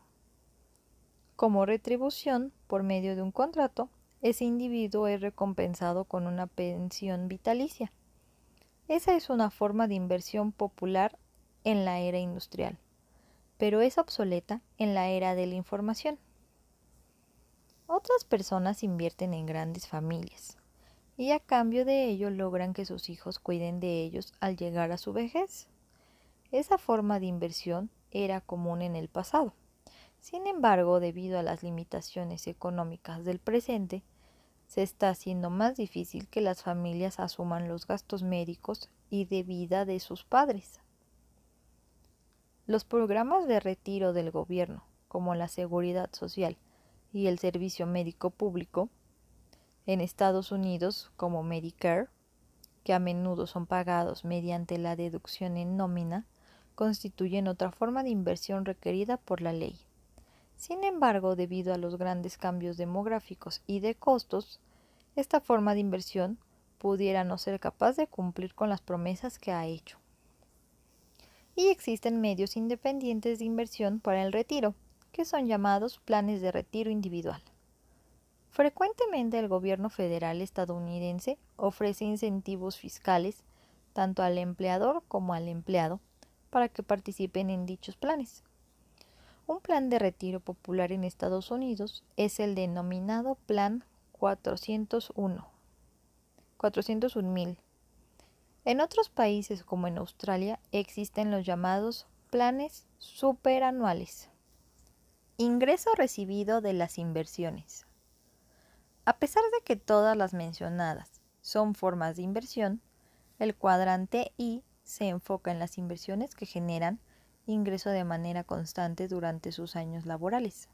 Como retribución, por medio de un contrato, ese individuo es recompensado con una pensión vitalicia. Esa es una forma de inversión popular en la era industrial, pero es obsoleta en la era de la información. Otras personas invierten en grandes familias y a cambio de ello logran que sus hijos cuiden de ellos al llegar a su vejez. Esa forma de inversión era común en el pasado. Sin embargo, debido a las limitaciones económicas del presente, se está haciendo más difícil que las familias asuman los gastos médicos y de vida de sus padres. Los programas de retiro del gobierno, como la seguridad social y el servicio médico público, en Estados Unidos como Medicare, que a menudo son pagados mediante la deducción en nómina, constituyen otra forma de inversión requerida por la ley. Sin embargo, debido a los grandes cambios demográficos y de costos, esta forma de inversión pudiera no ser capaz de cumplir con las promesas que ha hecho. Y existen medios independientes de inversión para el retiro, que son llamados planes de retiro individual. Frecuentemente el gobierno federal estadounidense ofrece incentivos fiscales tanto al empleador como al empleado para que participen en dichos planes. Un plan de retiro popular en Estados Unidos es el denominado Plan 401. 401.000. En otros países como en Australia existen los llamados planes superanuales. Ingreso recibido de las inversiones. A pesar de que todas las mencionadas son formas de inversión, el cuadrante I se enfoca en las inversiones que generan ingreso de manera constante durante sus años laborales.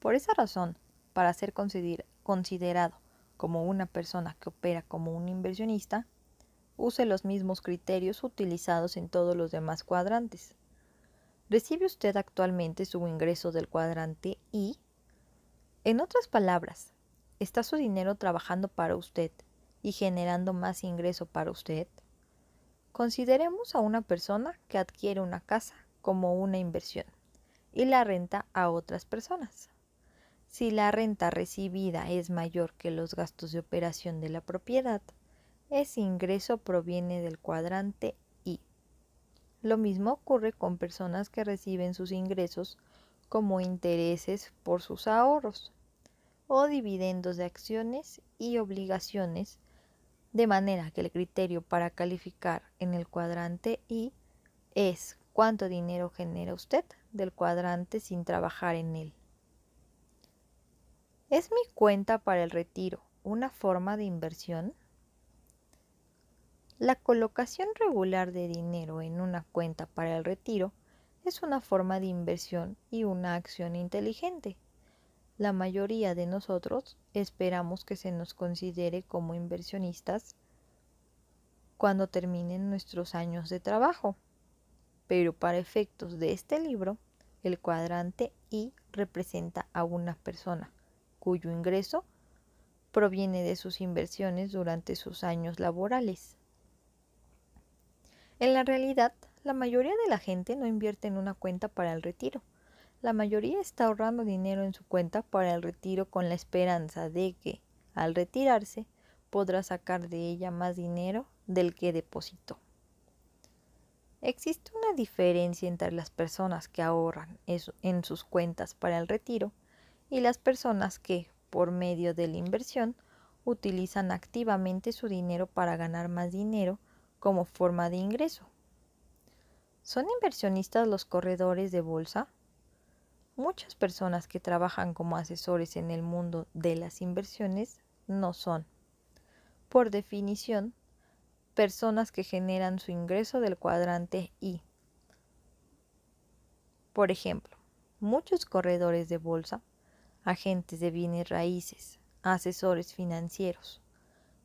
Por esa razón, para ser considerado como una persona que opera como un inversionista, use los mismos criterios utilizados en todos los demás cuadrantes. ¿Recibe usted actualmente su ingreso del cuadrante I? En otras palabras, ¿está su dinero trabajando para usted y generando más ingreso para usted? Consideremos a una persona que adquiere una casa como una inversión y la renta a otras personas. Si la renta recibida es mayor que los gastos de operación de la propiedad, ese ingreso proviene del cuadrante I. Lo mismo ocurre con personas que reciben sus ingresos como intereses por sus ahorros o dividendos de acciones y obligaciones, de manera que el criterio para calificar en el cuadrante I es cuánto dinero genera usted del cuadrante sin trabajar en él. ¿Es mi cuenta para el retiro una forma de inversión? La colocación regular de dinero en una cuenta para el retiro es una forma de inversión y una acción inteligente. La mayoría de nosotros esperamos que se nos considere como inversionistas cuando terminen nuestros años de trabajo. Pero para efectos de este libro, el cuadrante I representa a una persona cuyo ingreso proviene de sus inversiones durante sus años laborales. En la realidad, la mayoría de la gente no invierte en una cuenta para el retiro. La mayoría está ahorrando dinero en su cuenta para el retiro con la esperanza de que, al retirarse, podrá sacar de ella más dinero del que depositó. Existe una diferencia entre las personas que ahorran en sus cuentas para el retiro y las personas que, por medio de la inversión, utilizan activamente su dinero para ganar más dinero como forma de ingreso. ¿Son inversionistas los corredores de bolsa? Muchas personas que trabajan como asesores en el mundo de las inversiones no son, por definición, personas que generan su ingreso del cuadrante I. Por ejemplo, muchos corredores de bolsa agentes de bienes raíces, asesores financieros,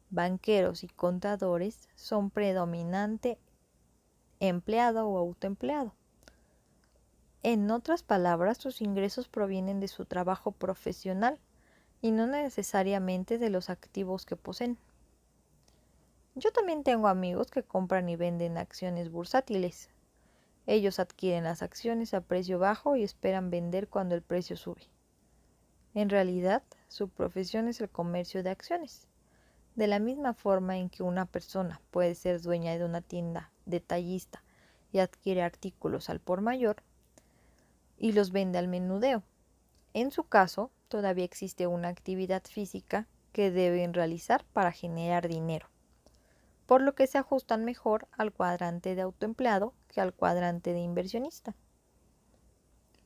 banqueros y contadores son predominante empleado o autoempleado. En otras palabras, sus ingresos provienen de su trabajo profesional y no necesariamente de los activos que poseen. Yo también tengo amigos que compran y venden acciones bursátiles. Ellos adquieren las acciones a precio bajo y esperan vender cuando el precio sube. En realidad, su profesión es el comercio de acciones. De la misma forma en que una persona puede ser dueña de una tienda detallista y adquiere artículos al por mayor y los vende al menudeo. En su caso, todavía existe una actividad física que deben realizar para generar dinero por lo que se ajustan mejor al cuadrante de autoempleado que al cuadrante de inversionista.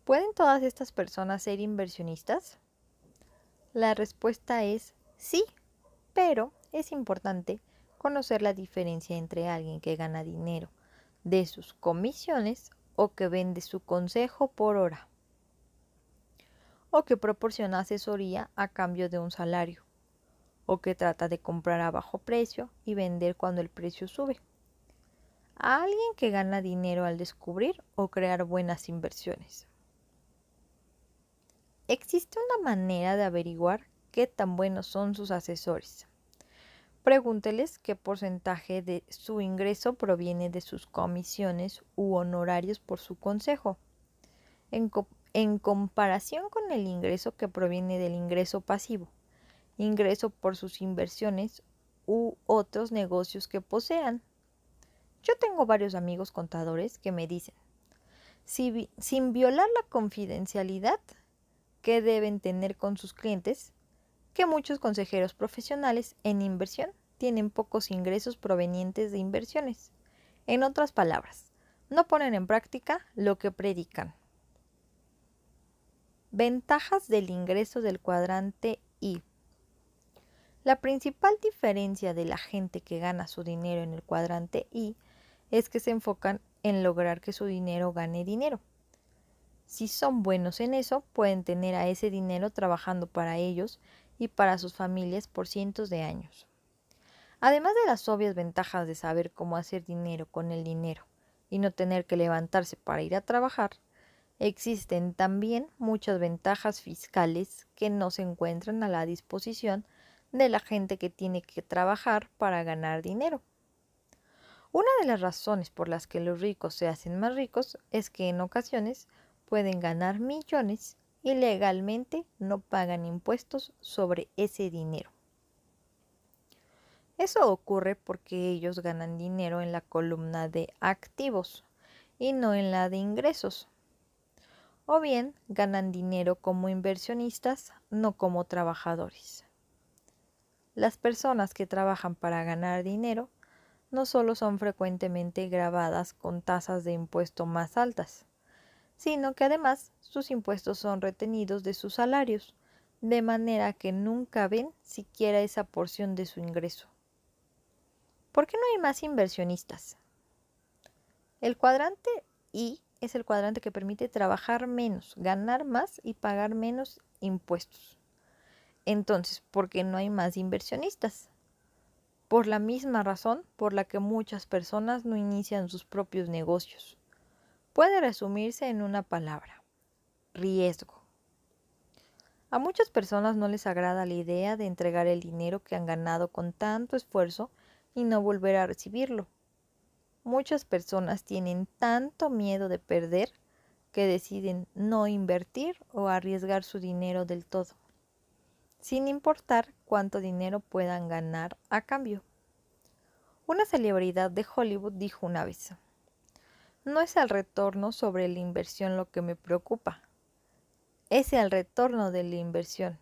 ¿Pueden todas estas personas ser inversionistas? La respuesta es sí, pero es importante conocer la diferencia entre alguien que gana dinero de sus comisiones o que vende su consejo por hora o que proporciona asesoría a cambio de un salario o que trata de comprar a bajo precio y vender cuando el precio sube. A alguien que gana dinero al descubrir o crear buenas inversiones. Existe una manera de averiguar qué tan buenos son sus asesores. Pregúnteles qué porcentaje de su ingreso proviene de sus comisiones u honorarios por su consejo, en, comparación con el ingreso que proviene del ingreso pasivo ingreso por sus inversiones u otros negocios que posean. Yo tengo varios amigos contadores que me dicen, sin violar la confidencialidad que deben tener con sus clientes, que muchos consejeros profesionales en inversión tienen pocos ingresos provenientes de inversiones. En otras palabras, no ponen en práctica lo que predican. Ventajas del ingreso del cuadrante I. La principal diferencia de la gente que gana su dinero en el cuadrante I es que se enfocan en lograr que su dinero gane dinero. Si son buenos en eso, pueden tener a ese dinero trabajando para ellos y para sus familias por cientos de años. Además de las obvias ventajas de saber cómo hacer dinero con el dinero y no tener que levantarse para ir a trabajar, existen también muchas ventajas fiscales que no se encuentran a la disposición de la gente que tiene que trabajar para ganar dinero. Una de las razones por las que los ricos se hacen más ricos es que en ocasiones pueden ganar millones y legalmente no pagan impuestos sobre ese dinero. Eso ocurre porque ellos ganan dinero en la columna de activos y no en la de ingresos. O bien ganan dinero como inversionistas, no como trabajadores. Las personas que trabajan para ganar dinero no solo son frecuentemente grabadas con tasas de impuesto más altas, sino que además sus impuestos son retenidos de sus salarios, de manera que nunca ven siquiera esa porción de su ingreso. ¿Por qué no hay más inversionistas? El cuadrante I es el cuadrante que permite trabajar menos, ganar más y pagar menos impuestos. Entonces, ¿por qué no hay más inversionistas? Por la misma razón por la que muchas personas no inician sus propios negocios. Puede resumirse en una palabra, riesgo. A muchas personas no les agrada la idea de entregar el dinero que han ganado con tanto esfuerzo y no volver a recibirlo. Muchas personas tienen tanto miedo de perder que deciden no invertir o arriesgar su dinero del todo sin importar cuánto dinero puedan ganar a cambio. Una celebridad de Hollywood dijo una vez, no es el retorno sobre la inversión lo que me preocupa, es el retorno de la inversión.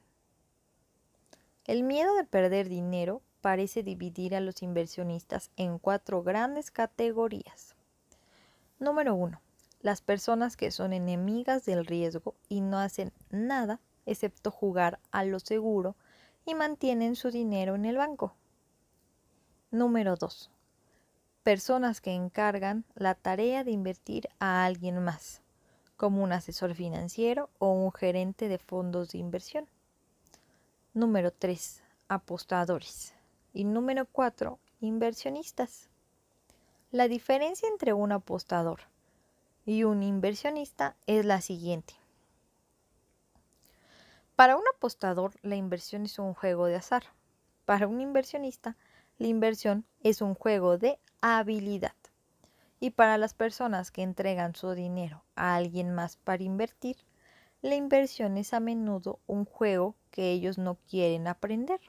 El miedo de perder dinero parece dividir a los inversionistas en cuatro grandes categorías. Número uno, las personas que son enemigas del riesgo y no hacen nada excepto jugar a lo seguro y mantienen su dinero en el banco. Número 2. Personas que encargan la tarea de invertir a alguien más, como un asesor financiero o un gerente de fondos de inversión. Número 3. Apostadores. Y número 4. Inversionistas. La diferencia entre un apostador y un inversionista es la siguiente. Para un apostador, la inversión es un juego de azar. Para un inversionista, la inversión es un juego de habilidad. Y para las personas que entregan su dinero a alguien más para invertir, la inversión es a menudo un juego que ellos no quieren aprender.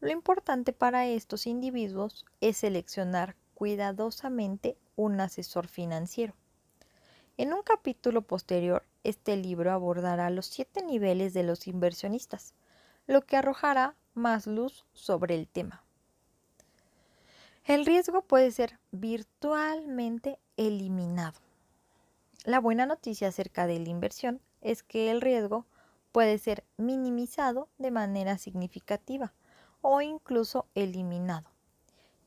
Lo importante para estos individuos es seleccionar cuidadosamente un asesor financiero. En un capítulo posterior, este libro abordará los siete niveles de los inversionistas, lo que arrojará más luz sobre el tema. El riesgo puede ser virtualmente eliminado. La buena noticia acerca de la inversión es que el riesgo puede ser minimizado de manera significativa o incluso eliminado.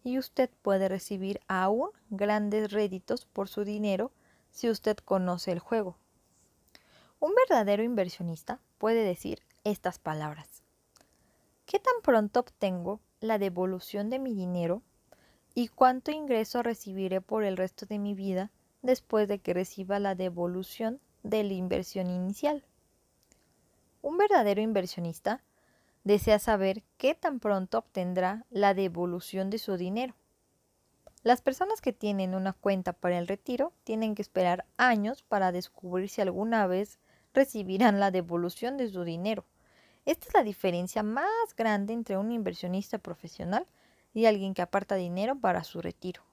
Y usted puede recibir aún grandes réditos por su dinero si usted conoce el juego. Un verdadero inversionista puede decir estas palabras. ¿Qué tan pronto obtengo la devolución de mi dinero y cuánto ingreso recibiré por el resto de mi vida después de que reciba la devolución de la inversión inicial? Un verdadero inversionista desea saber qué tan pronto obtendrá la devolución de su dinero. Las personas que tienen una cuenta para el retiro tienen que esperar años para descubrir si alguna vez recibirán la devolución de su dinero. Esta es la diferencia más grande entre un inversionista profesional y alguien que aparta dinero para su retiro.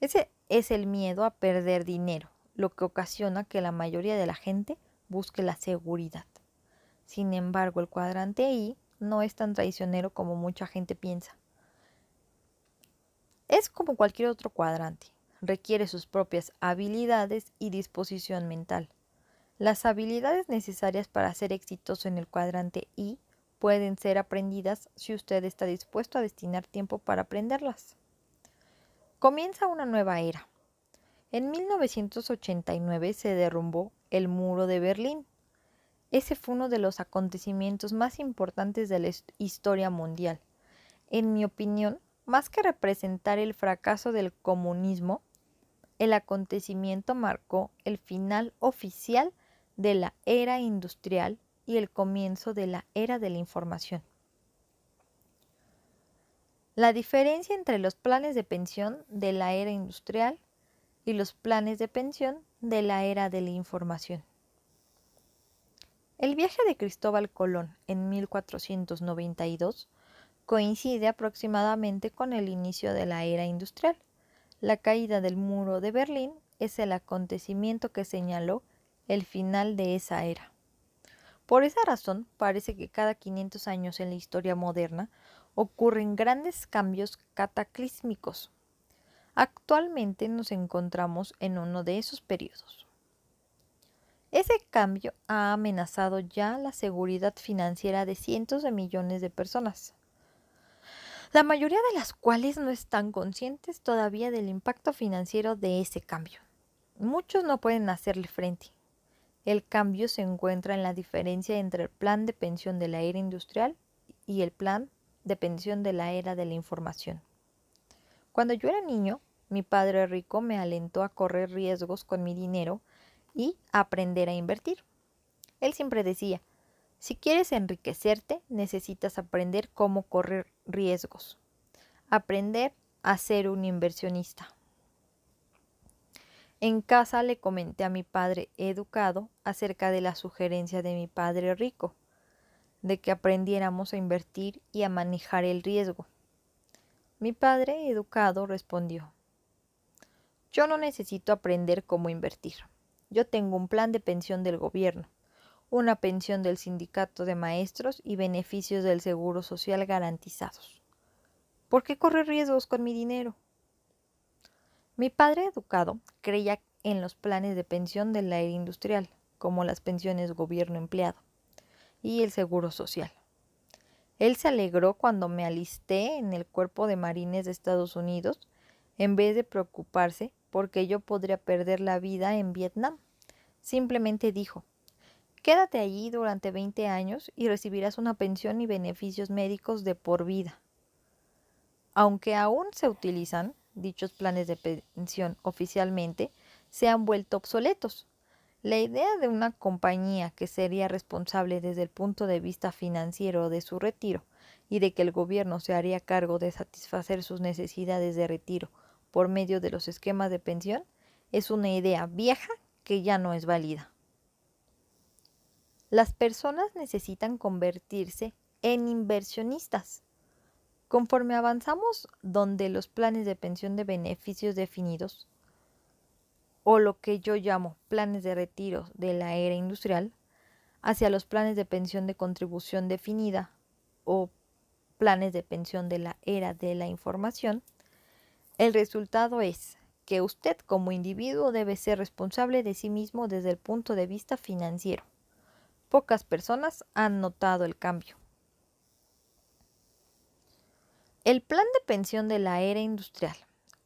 Ese es el miedo a perder dinero, lo que ocasiona que la mayoría de la gente busque la seguridad. Sin embargo, el cuadrante I no es tan traicionero como mucha gente piensa. Es como cualquier otro cuadrante, requiere sus propias habilidades y disposición mental. Las habilidades necesarias para ser exitoso en el cuadrante I pueden ser aprendidas si usted está dispuesto a destinar tiempo para aprenderlas. Comienza una nueva era. En 1989 se derrumbó el muro de Berlín. Ese fue uno de los acontecimientos más importantes de la historia mundial. En mi opinión, más que representar el fracaso del comunismo, el acontecimiento marcó el final oficial de la era industrial y el comienzo de la era de la información. La diferencia entre los planes de pensión de la era industrial y los planes de pensión de la era de la información. El viaje de Cristóbal Colón en 1492 coincide aproximadamente con el inicio de la era industrial. La caída del muro de Berlín es el acontecimiento que señaló el final de esa era. Por esa razón, parece que cada 500 años en la historia moderna ocurren grandes cambios cataclísmicos. Actualmente nos encontramos en uno de esos periodos. Ese cambio ha amenazado ya la seguridad financiera de cientos de millones de personas, la mayoría de las cuales no están conscientes todavía del impacto financiero de ese cambio. Muchos no pueden hacerle frente el cambio se encuentra en la diferencia entre el plan de pensión de la era industrial y el plan de pensión de la era de la información. Cuando yo era niño, mi padre rico me alentó a correr riesgos con mi dinero y aprender a invertir. Él siempre decía, si quieres enriquecerte, necesitas aprender cómo correr riesgos, aprender a ser un inversionista. En casa le comenté a mi padre educado acerca de la sugerencia de mi padre rico, de que aprendiéramos a invertir y a manejar el riesgo. Mi padre educado respondió, yo no necesito aprender cómo invertir. Yo tengo un plan de pensión del gobierno, una pensión del sindicato de maestros y beneficios del seguro social garantizados. ¿Por qué correr riesgos con mi dinero? Mi padre educado creía en los planes de pensión de la era industrial, como las pensiones gobierno empleado y el seguro social. Él se alegró cuando me alisté en el cuerpo de marines de Estados Unidos en vez de preocuparse porque yo podría perder la vida en Vietnam. Simplemente dijo, quédate allí durante 20 años y recibirás una pensión y beneficios médicos de por vida. Aunque aún se utilizan, dichos planes de pensión oficialmente se han vuelto obsoletos. La idea de una compañía que sería responsable desde el punto de vista financiero de su retiro y de que el gobierno se haría cargo de satisfacer sus necesidades de retiro por medio de los esquemas de pensión es una idea vieja que ya no es válida. Las personas necesitan convertirse en inversionistas. Conforme avanzamos donde los planes de pensión de beneficios definidos, o lo que yo llamo planes de retiro de la era industrial, hacia los planes de pensión de contribución definida o planes de pensión de la era de la información, el resultado es que usted como individuo debe ser responsable de sí mismo desde el punto de vista financiero. Pocas personas han notado el cambio. El plan de pensión de la era industrial.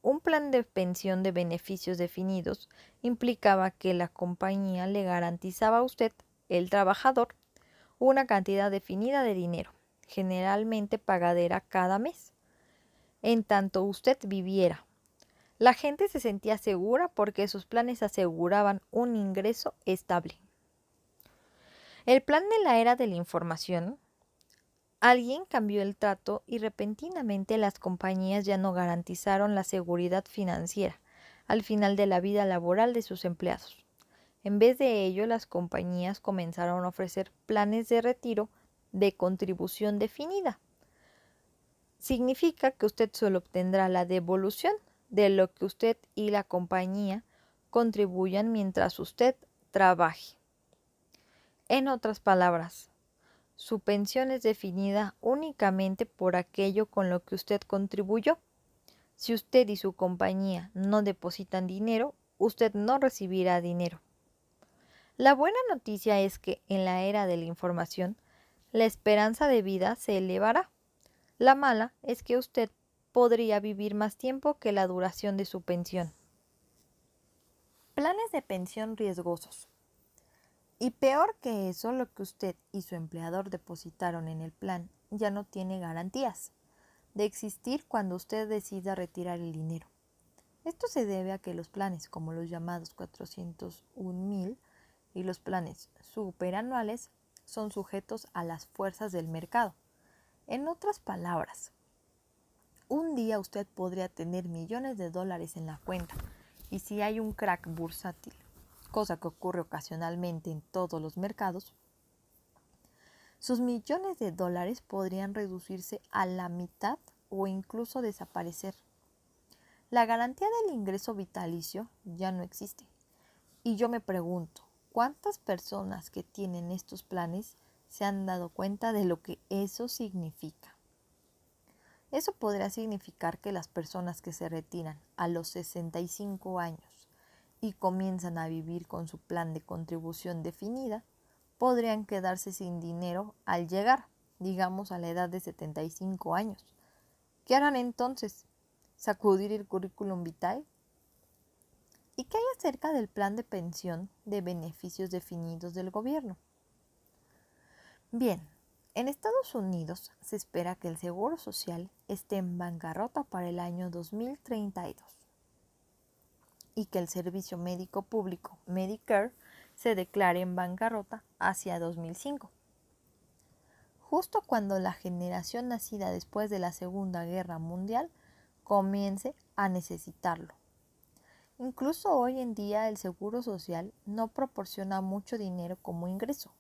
Un plan de pensión de beneficios definidos implicaba que la compañía le garantizaba a usted, el trabajador, una cantidad definida de dinero, generalmente pagadera cada mes en tanto usted viviera. La gente se sentía segura porque sus planes aseguraban un ingreso estable. El plan de la era de la información. Alguien cambió el trato y repentinamente las compañías ya no garantizaron la seguridad financiera al final de la vida laboral de sus empleados. En vez de ello, las compañías comenzaron a ofrecer planes de retiro de contribución definida significa que usted solo obtendrá la devolución de lo que usted y la compañía contribuyan mientras usted trabaje. En otras palabras, su pensión es definida únicamente por aquello con lo que usted contribuyó. Si usted y su compañía no depositan dinero, usted no recibirá dinero. La buena noticia es que en la era de la información, la esperanza de vida se elevará. La mala es que usted podría vivir más tiempo que la duración de su pensión. Planes de pensión riesgosos. Y peor que eso, lo que usted y su empleador depositaron en el plan ya no tiene garantías de existir cuando usted decida retirar el dinero. Esto se debe a que los planes como los llamados 401.000 y los planes superanuales son sujetos a las fuerzas del mercado en otras palabras, un día usted podría tener millones de dólares en la cuenta y si hay un crack bursátil, cosa que ocurre ocasionalmente en todos los mercados, sus millones de dólares podrían reducirse a la mitad o incluso desaparecer. La garantía del ingreso vitalicio ya no existe. Y yo me pregunto, ¿cuántas personas que tienen estos planes se han dado cuenta de lo que eso significa. Eso podría significar que las personas que se retiran a los 65 años y comienzan a vivir con su plan de contribución definida, podrían quedarse sin dinero al llegar, digamos, a la edad de 75 años. ¿Qué harán entonces? ¿Sacudir el currículum vitae? ¿Y qué hay acerca del plan de pensión de beneficios definidos del gobierno? Bien, en Estados Unidos se espera que el Seguro Social esté en bancarrota para el año 2032 y que el Servicio Médico Público Medicare se declare en bancarrota hacia 2005. Justo cuando la generación nacida después de la Segunda Guerra Mundial comience a necesitarlo. Incluso hoy en día el Seguro Social no proporciona mucho dinero como ingreso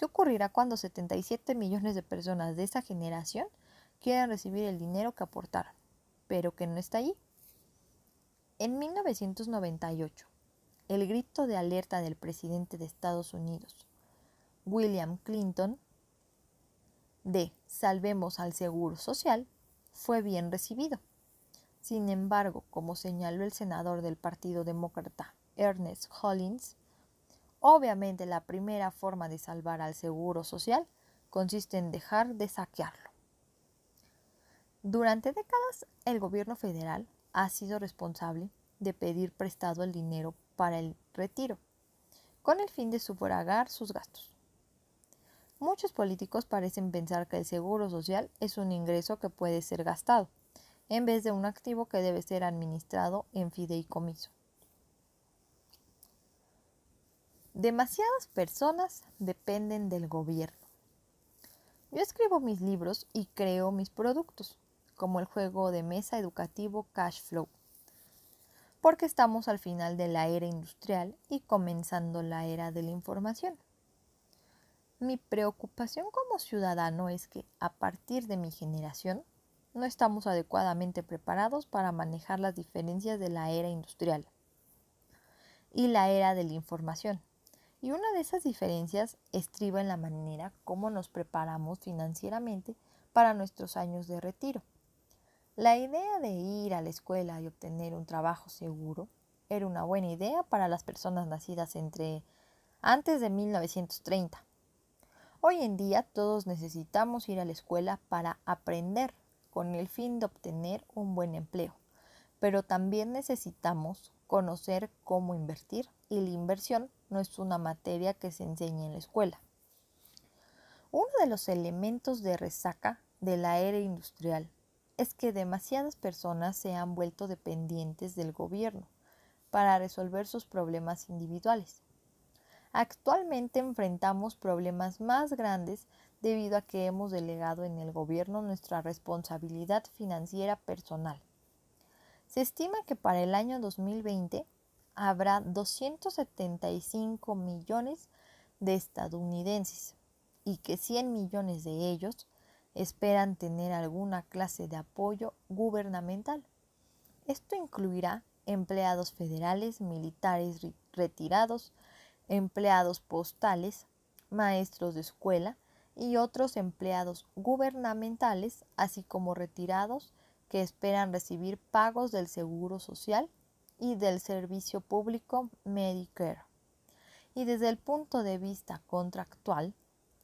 ¿Qué ocurrirá cuando 77 millones de personas de esa generación quieran recibir el dinero que aportaron, pero que no está allí? En 1998, el grito de alerta del presidente de Estados Unidos, William Clinton, de Salvemos al Seguro Social, fue bien recibido. Sin embargo, como señaló el senador del Partido Demócrata, Ernest Hollins, Obviamente la primera forma de salvar al seguro social consiste en dejar de saquearlo. Durante décadas el gobierno federal ha sido responsable de pedir prestado el dinero para el retiro, con el fin de sufragar sus gastos. Muchos políticos parecen pensar que el seguro social es un ingreso que puede ser gastado, en vez de un activo que debe ser administrado en fideicomiso. Demasiadas personas dependen del gobierno. Yo escribo mis libros y creo mis productos, como el juego de mesa educativo Cash Flow, porque estamos al final de la era industrial y comenzando la era de la información. Mi preocupación como ciudadano es que a partir de mi generación no estamos adecuadamente preparados para manejar las diferencias de la era industrial y la era de la información. Y una de esas diferencias estriba en la manera como nos preparamos financieramente para nuestros años de retiro. La idea de ir a la escuela y obtener un trabajo seguro era una buena idea para las personas nacidas entre antes de 1930 Hoy en día todos necesitamos ir a la escuela para aprender con el fin de obtener un buen empleo, pero también necesitamos conocer cómo invertir y la inversión no es una materia que se enseña en la escuela. Uno de los elementos de resaca de la era industrial es que demasiadas personas se han vuelto dependientes del gobierno para resolver sus problemas individuales. Actualmente enfrentamos problemas más grandes debido a que hemos delegado en el gobierno nuestra responsabilidad financiera personal. Se estima que para el año 2020 habrá 275 millones de estadounidenses y que 100 millones de ellos esperan tener alguna clase de apoyo gubernamental. Esto incluirá empleados federales, militares retirados, empleados postales, maestros de escuela y otros empleados gubernamentales, así como retirados que esperan recibir pagos del Seguro Social y del Servicio Público Medicare. Y desde el punto de vista contractual,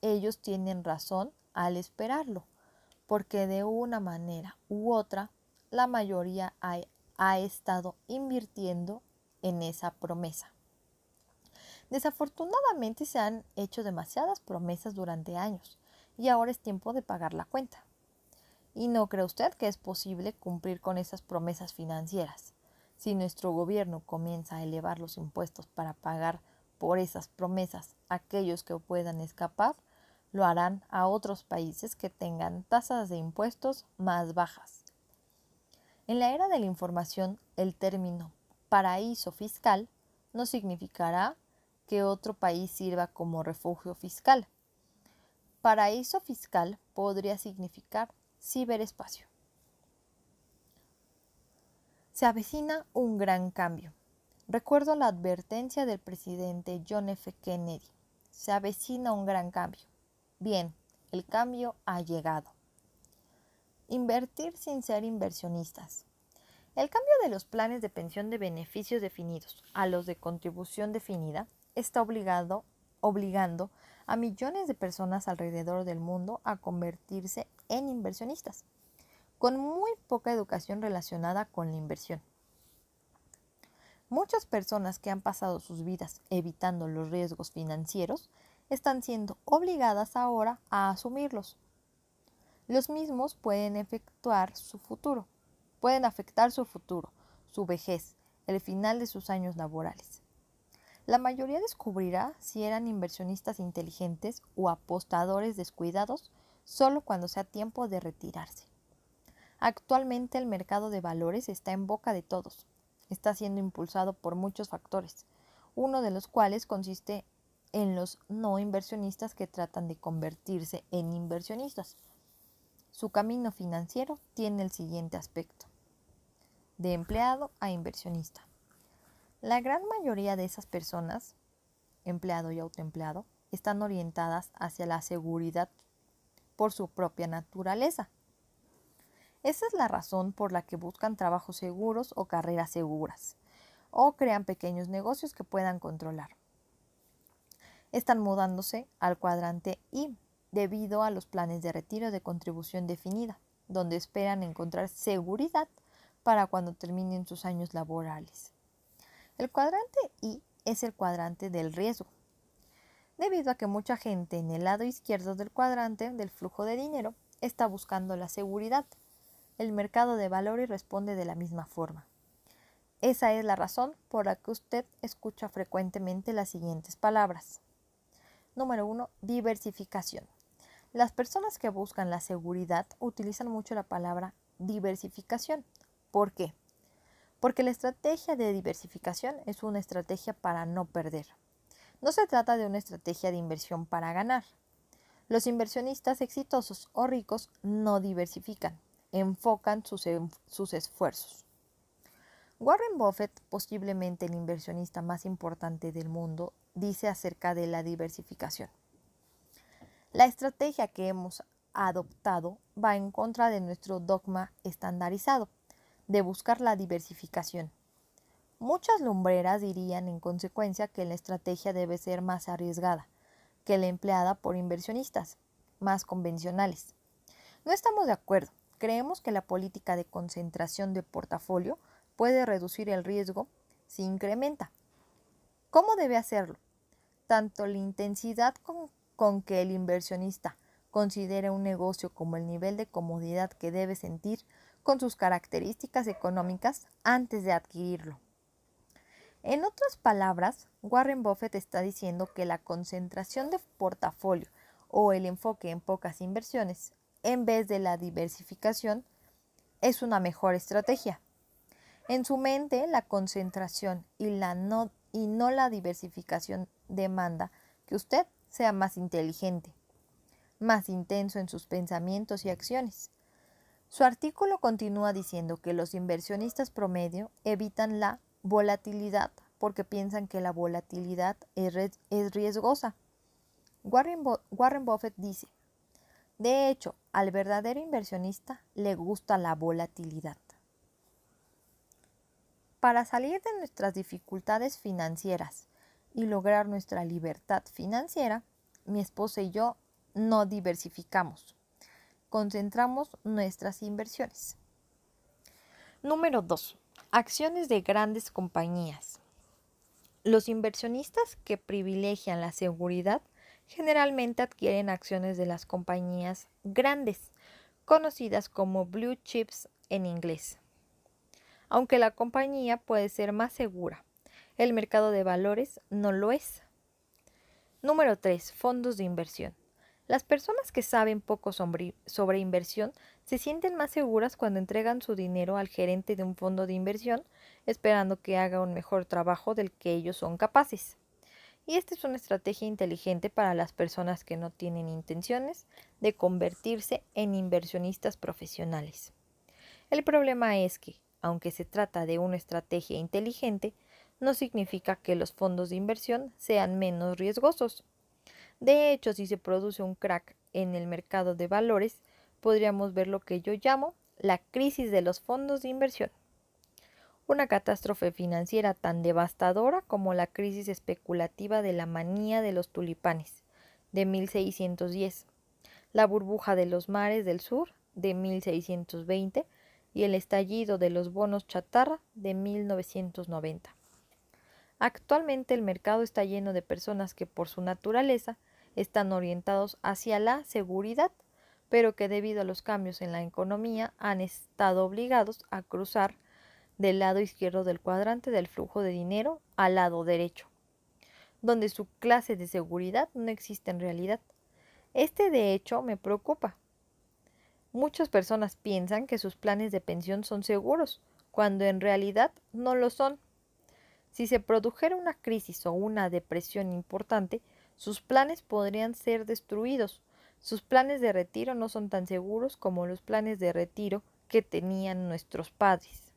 ellos tienen razón al esperarlo, porque de una manera u otra la mayoría ha, estado invirtiendo en esa promesa. Desafortunadamente se han hecho demasiadas promesas durante años y ahora es tiempo de pagar la cuenta. ¿Y no cree usted que es posible cumplir con esas promesas financieras? Si nuestro gobierno comienza a elevar los impuestos para pagar por esas promesas aquellos que puedan escapar, lo harán a otros países que tengan tasas de impuestos más bajas. En la era de la información, el término paraíso fiscal no significará que otro país sirva como refugio fiscal. Paraíso fiscal podría significar ciberespacio. Se avecina un gran cambio. Recuerdo la advertencia del presidente John F. Kennedy. Se avecina un gran cambio. Bien, el cambio ha llegado. Invertir sin ser inversionistas. El cambio de los planes de pensión de beneficios definidos a los de contribución definida está obligando a millones de personas alrededor del mundo a convertirse en inversionistas, con muy poca educación relacionada con la inversión. Muchas personas que han pasado sus vidas evitando los riesgos financieros están siendo obligadas ahora a asumirlos. Los mismos pueden efectuar su futuro, pueden afectar su futuro, su vejez, el final de sus años laborales. La mayoría descubrirá si eran inversionistas inteligentes o apostadores descuidados solo cuando sea tiempo de retirarse. Actualmente el mercado de valores está en boca de todos. Está siendo impulsado por muchos factores, uno de los cuales consiste en los no inversionistas que tratan de convertirse en inversionistas. Su camino financiero tiene el siguiente aspecto. De empleado a inversionista. La gran mayoría de esas personas, empleado y autoempleado, están orientadas hacia la seguridad por su propia naturaleza. Esa es la razón por la que buscan trabajos seguros o carreras seguras, o crean pequeños negocios que puedan controlar. Están mudándose al cuadrante I debido a los planes de retiro de contribución definida, donde esperan encontrar seguridad para cuando terminen sus años laborales. El cuadrante I es el cuadrante del riesgo, debido a que mucha gente en el lado izquierdo del cuadrante del flujo de dinero está buscando la seguridad. El mercado de valores responde de la misma forma. Esa es la razón por la que usted escucha frecuentemente las siguientes palabras. Número 1. Diversificación. Las personas que buscan la seguridad utilizan mucho la palabra diversificación. ¿Por qué? Porque la estrategia de diversificación es una estrategia para no perder. No se trata de una estrategia de inversión para ganar. Los inversionistas exitosos o ricos no diversifican, enfocan sus, sus esfuerzos. Warren Buffett, posiblemente el inversionista más importante del mundo, dice acerca de la diversificación. La estrategia que hemos adoptado va en contra de nuestro dogma estandarizado de buscar la diversificación. Muchas lumbreras dirían en consecuencia que la estrategia debe ser más arriesgada que la empleada por inversionistas más convencionales. No estamos de acuerdo. Creemos que la política de concentración de portafolio puede reducir el riesgo si incrementa. ¿Cómo debe hacerlo? Tanto la intensidad con, que el inversionista considere un negocio como el nivel de comodidad que debe sentir con sus características económicas antes de adquirirlo. En otras palabras, Warren Buffett está diciendo que la concentración de portafolio o el enfoque en pocas inversiones en vez de la diversificación es una mejor estrategia. En su mente, la concentración y, la no, y no la diversificación demanda que usted sea más inteligente, más intenso en sus pensamientos y acciones. Su artículo continúa diciendo que los inversionistas promedio evitan la volatilidad porque piensan que la volatilidad es, riesgosa. Warren, Warren Buffett dice, de hecho, al verdadero inversionista le gusta la volatilidad. Para salir de nuestras dificultades financieras y lograr nuestra libertad financiera, mi esposa y yo no diversificamos. Concentramos nuestras inversiones. Número 2. Acciones de grandes compañías. Los inversionistas que privilegian la seguridad generalmente adquieren acciones de las compañías grandes, conocidas como blue chips en inglés aunque la compañía puede ser más segura. El mercado de valores no lo es. Número 3. Fondos de inversión. Las personas que saben poco sobre, sobre, inversión se sienten más seguras cuando entregan su dinero al gerente de un fondo de inversión, esperando que haga un mejor trabajo del que ellos son capaces. Y esta es una estrategia inteligente para las personas que no tienen intenciones de convertirse en inversionistas profesionales. El problema es que, aunque se trata de una estrategia inteligente, no significa que los fondos de inversión sean menos riesgosos. De hecho, si se produce un crack en el mercado de valores, podríamos ver lo que yo llamo la crisis de los fondos de inversión. Una catástrofe financiera tan devastadora como la crisis especulativa de la manía de los tulipanes de 1610, la burbuja de los mares del sur de 1620 y el estallido de los bonos chatarra de 1990. Actualmente el mercado está lleno de personas que por su naturaleza están orientados hacia la seguridad, pero que debido a los cambios en la economía han estado obligados a cruzar del lado izquierdo del cuadrante del flujo de dinero al lado derecho, donde su clase de seguridad no existe en realidad. Este de hecho me preocupa, Muchas personas piensan que sus planes de pensión son seguros, cuando en realidad no lo son. Si se produjera una crisis o una depresión importante, sus planes podrían ser destruidos. Sus planes de retiro no son tan seguros como los planes de retiro que tenían nuestros padres.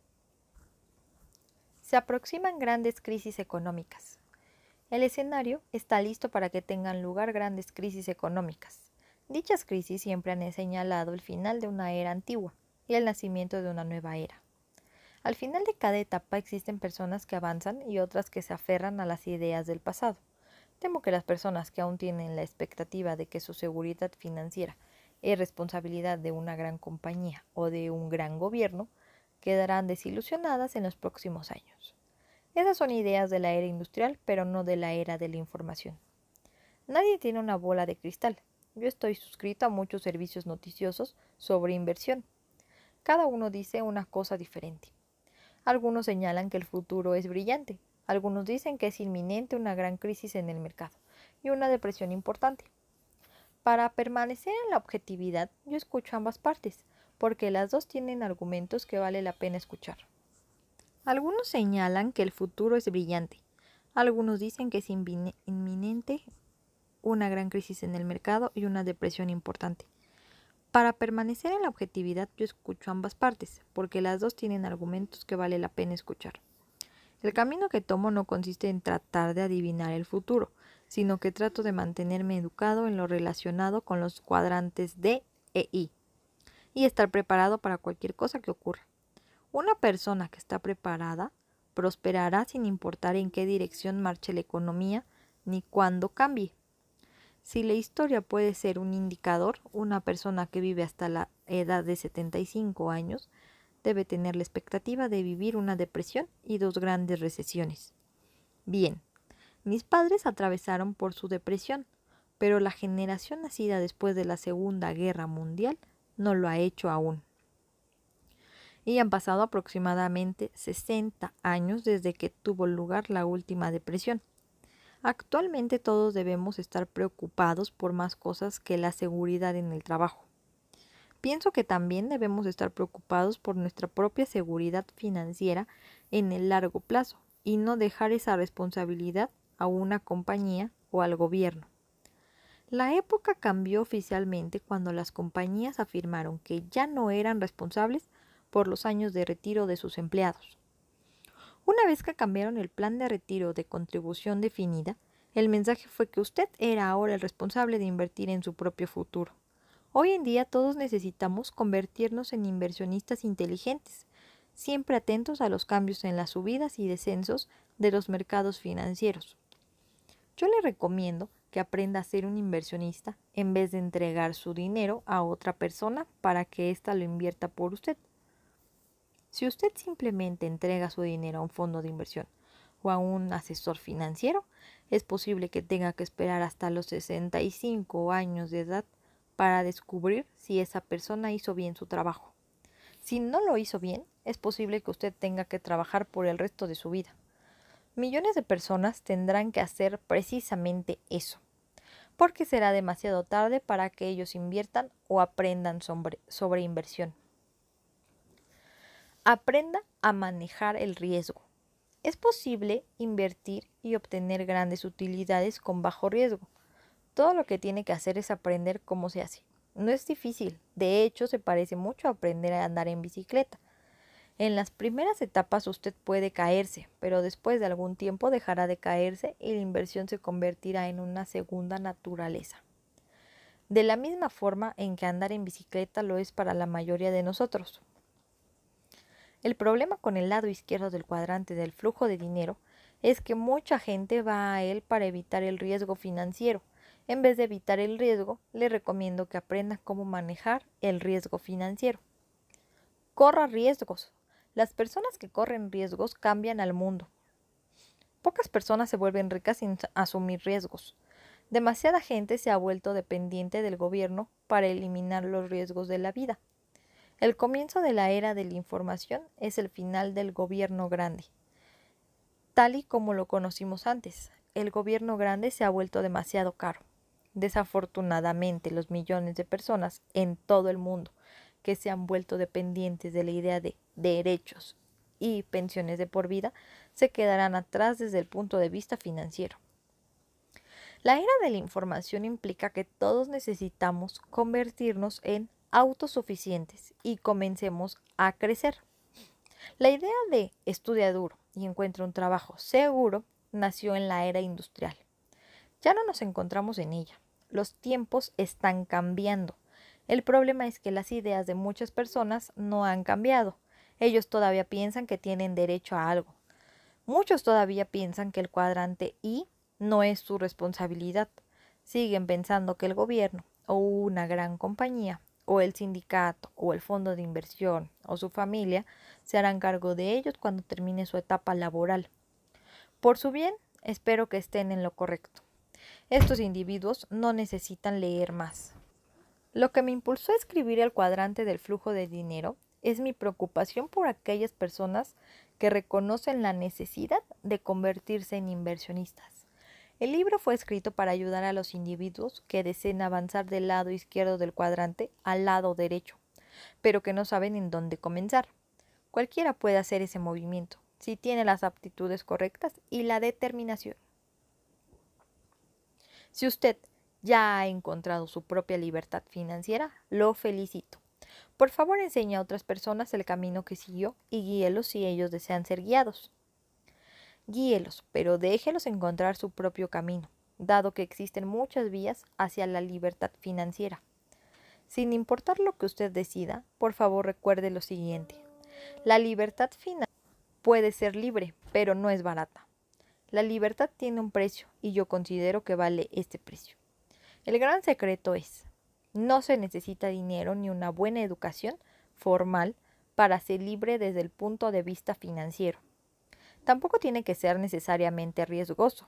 Se aproximan grandes crisis económicas. El escenario está listo para que tengan lugar grandes crisis económicas. Dichas crisis siempre han señalado el final de una era antigua y el nacimiento de una nueva era. Al final de cada etapa existen personas que avanzan y otras que se aferran a las ideas del pasado. Temo que las personas que aún tienen la expectativa de que su seguridad financiera es responsabilidad de una gran compañía o de un gran gobierno quedarán desilusionadas en los próximos años. Esas son ideas de la era industrial, pero no de la era de la información. Nadie tiene una bola de cristal, yo estoy suscrita a muchos servicios noticiosos sobre inversión. Cada uno dice una cosa diferente. Algunos señalan que el futuro es brillante, algunos dicen que es inminente una gran crisis en el mercado y una depresión importante. Para permanecer en la objetividad, yo escucho ambas partes, porque las dos tienen argumentos que vale la pena escuchar. Algunos señalan que el futuro es brillante, algunos dicen que es inminente una gran crisis en el mercado y una depresión importante. Para permanecer en la objetividad yo escucho ambas partes, porque las dos tienen argumentos que vale la pena escuchar. El camino que tomo no consiste en tratar de adivinar el futuro, sino que trato de mantenerme educado en lo relacionado con los cuadrantes D e I y estar preparado para cualquier cosa que ocurra. Una persona que está preparada prosperará sin importar en qué dirección marche la economía ni cuándo cambie. Si la historia puede ser un indicador, una persona que vive hasta la edad de 75 años debe tener la expectativa de vivir una depresión y dos grandes recesiones. Bien, mis padres atravesaron por su depresión, pero la generación nacida después de la Segunda Guerra Mundial no lo ha hecho aún. Y han pasado aproximadamente 60 años desde que tuvo lugar la última depresión. Actualmente todos debemos estar preocupados por más cosas que la seguridad en el trabajo. Pienso que también debemos estar preocupados por nuestra propia seguridad financiera en el largo plazo y no dejar esa responsabilidad a una compañía o al gobierno. La época cambió oficialmente cuando las compañías afirmaron que ya no eran responsables por los años de retiro de sus empleados. Una vez que cambiaron el plan de retiro de contribución definida, el mensaje fue que usted era ahora el responsable de invertir en su propio futuro. Hoy en día todos necesitamos convertirnos en inversionistas inteligentes, siempre atentos a los cambios en las subidas y descensos de los mercados financieros. Yo le recomiendo que aprenda a ser un inversionista en vez de entregar su dinero a otra persona para que ésta lo invierta por usted. Si usted simplemente entrega su dinero a un fondo de inversión o a un asesor financiero, es posible que tenga que esperar hasta los 65 años de edad para descubrir si esa persona hizo bien su trabajo. Si no lo hizo bien, es posible que usted tenga que trabajar por el resto de su vida. Millones de personas tendrán que hacer precisamente eso, porque será demasiado tarde para que ellos inviertan o aprendan sobre, sobre inversión. Aprenda a manejar el riesgo. Es posible invertir y obtener grandes utilidades con bajo riesgo. Todo lo que tiene que hacer es aprender cómo se hace. No es difícil, de hecho se parece mucho a aprender a andar en bicicleta. En las primeras etapas usted puede caerse, pero después de algún tiempo dejará de caerse y la inversión se convertirá en una segunda naturaleza. De la misma forma en que andar en bicicleta lo es para la mayoría de nosotros. El problema con el lado izquierdo del cuadrante del flujo de dinero es que mucha gente va a él para evitar el riesgo financiero. En vez de evitar el riesgo, le recomiendo que aprenda cómo manejar el riesgo financiero. Corra riesgos. Las personas que corren riesgos cambian al mundo. Pocas personas se vuelven ricas sin asumir riesgos. Demasiada gente se ha vuelto dependiente del gobierno para eliminar los riesgos de la vida. El comienzo de la era de la información es el final del gobierno grande. Tal y como lo conocimos antes, el gobierno grande se ha vuelto demasiado caro. Desafortunadamente, los millones de personas en todo el mundo que se han vuelto dependientes de la idea de derechos y pensiones de por vida se quedarán atrás desde el punto de vista financiero. La era de la información implica que todos necesitamos convertirnos en autosuficientes y comencemos a crecer. La idea de estudia duro y encuentra un trabajo seguro nació en la era industrial. Ya no nos encontramos en ella. Los tiempos están cambiando. El problema es que las ideas de muchas personas no han cambiado. Ellos todavía piensan que tienen derecho a algo. Muchos todavía piensan que el cuadrante I no es su responsabilidad. Siguen pensando que el gobierno o una gran compañía o el sindicato o el fondo de inversión o su familia se harán cargo de ellos cuando termine su etapa laboral. Por su bien, espero que estén en lo correcto. Estos individuos no necesitan leer más. Lo que me impulsó a escribir el cuadrante del flujo de dinero es mi preocupación por aquellas personas que reconocen la necesidad de convertirse en inversionistas. El libro fue escrito para ayudar a los individuos que deseen avanzar del lado izquierdo del cuadrante al lado derecho, pero que no saben en dónde comenzar. Cualquiera puede hacer ese movimiento, si tiene las aptitudes correctas y la determinación. Si usted ya ha encontrado su propia libertad financiera, lo felicito. Por favor, enseñe a otras personas el camino que siguió y guíelos si ellos desean ser guiados. Guíelos, pero déjelos encontrar su propio camino, dado que existen muchas vías hacia la libertad financiera. Sin importar lo que usted decida, por favor recuerde lo siguiente. La libertad financiera puede ser libre, pero no es barata. La libertad tiene un precio y yo considero que vale este precio. El gran secreto es, no se necesita dinero ni una buena educación formal para ser libre desde el punto de vista financiero. Tampoco tiene que ser necesariamente riesgoso.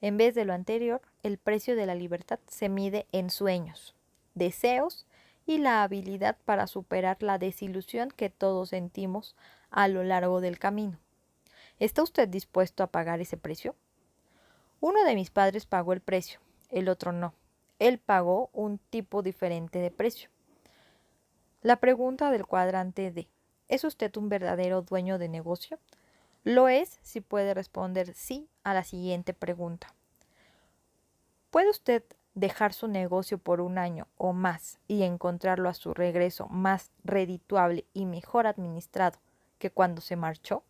En vez de lo anterior, el precio de la libertad se mide en sueños, deseos y la habilidad para superar la desilusión que todos sentimos a lo largo del camino. ¿Está usted dispuesto a pagar ese precio? Uno de mis padres pagó el precio, el otro no. Él pagó un tipo diferente de precio. La pregunta del cuadrante D. ¿Es usted un verdadero dueño de negocio? Lo es si puede responder sí a la siguiente pregunta. ¿Puede usted dejar su negocio por un año o más y encontrarlo a su regreso más redituable y mejor administrado que cuando se marchó?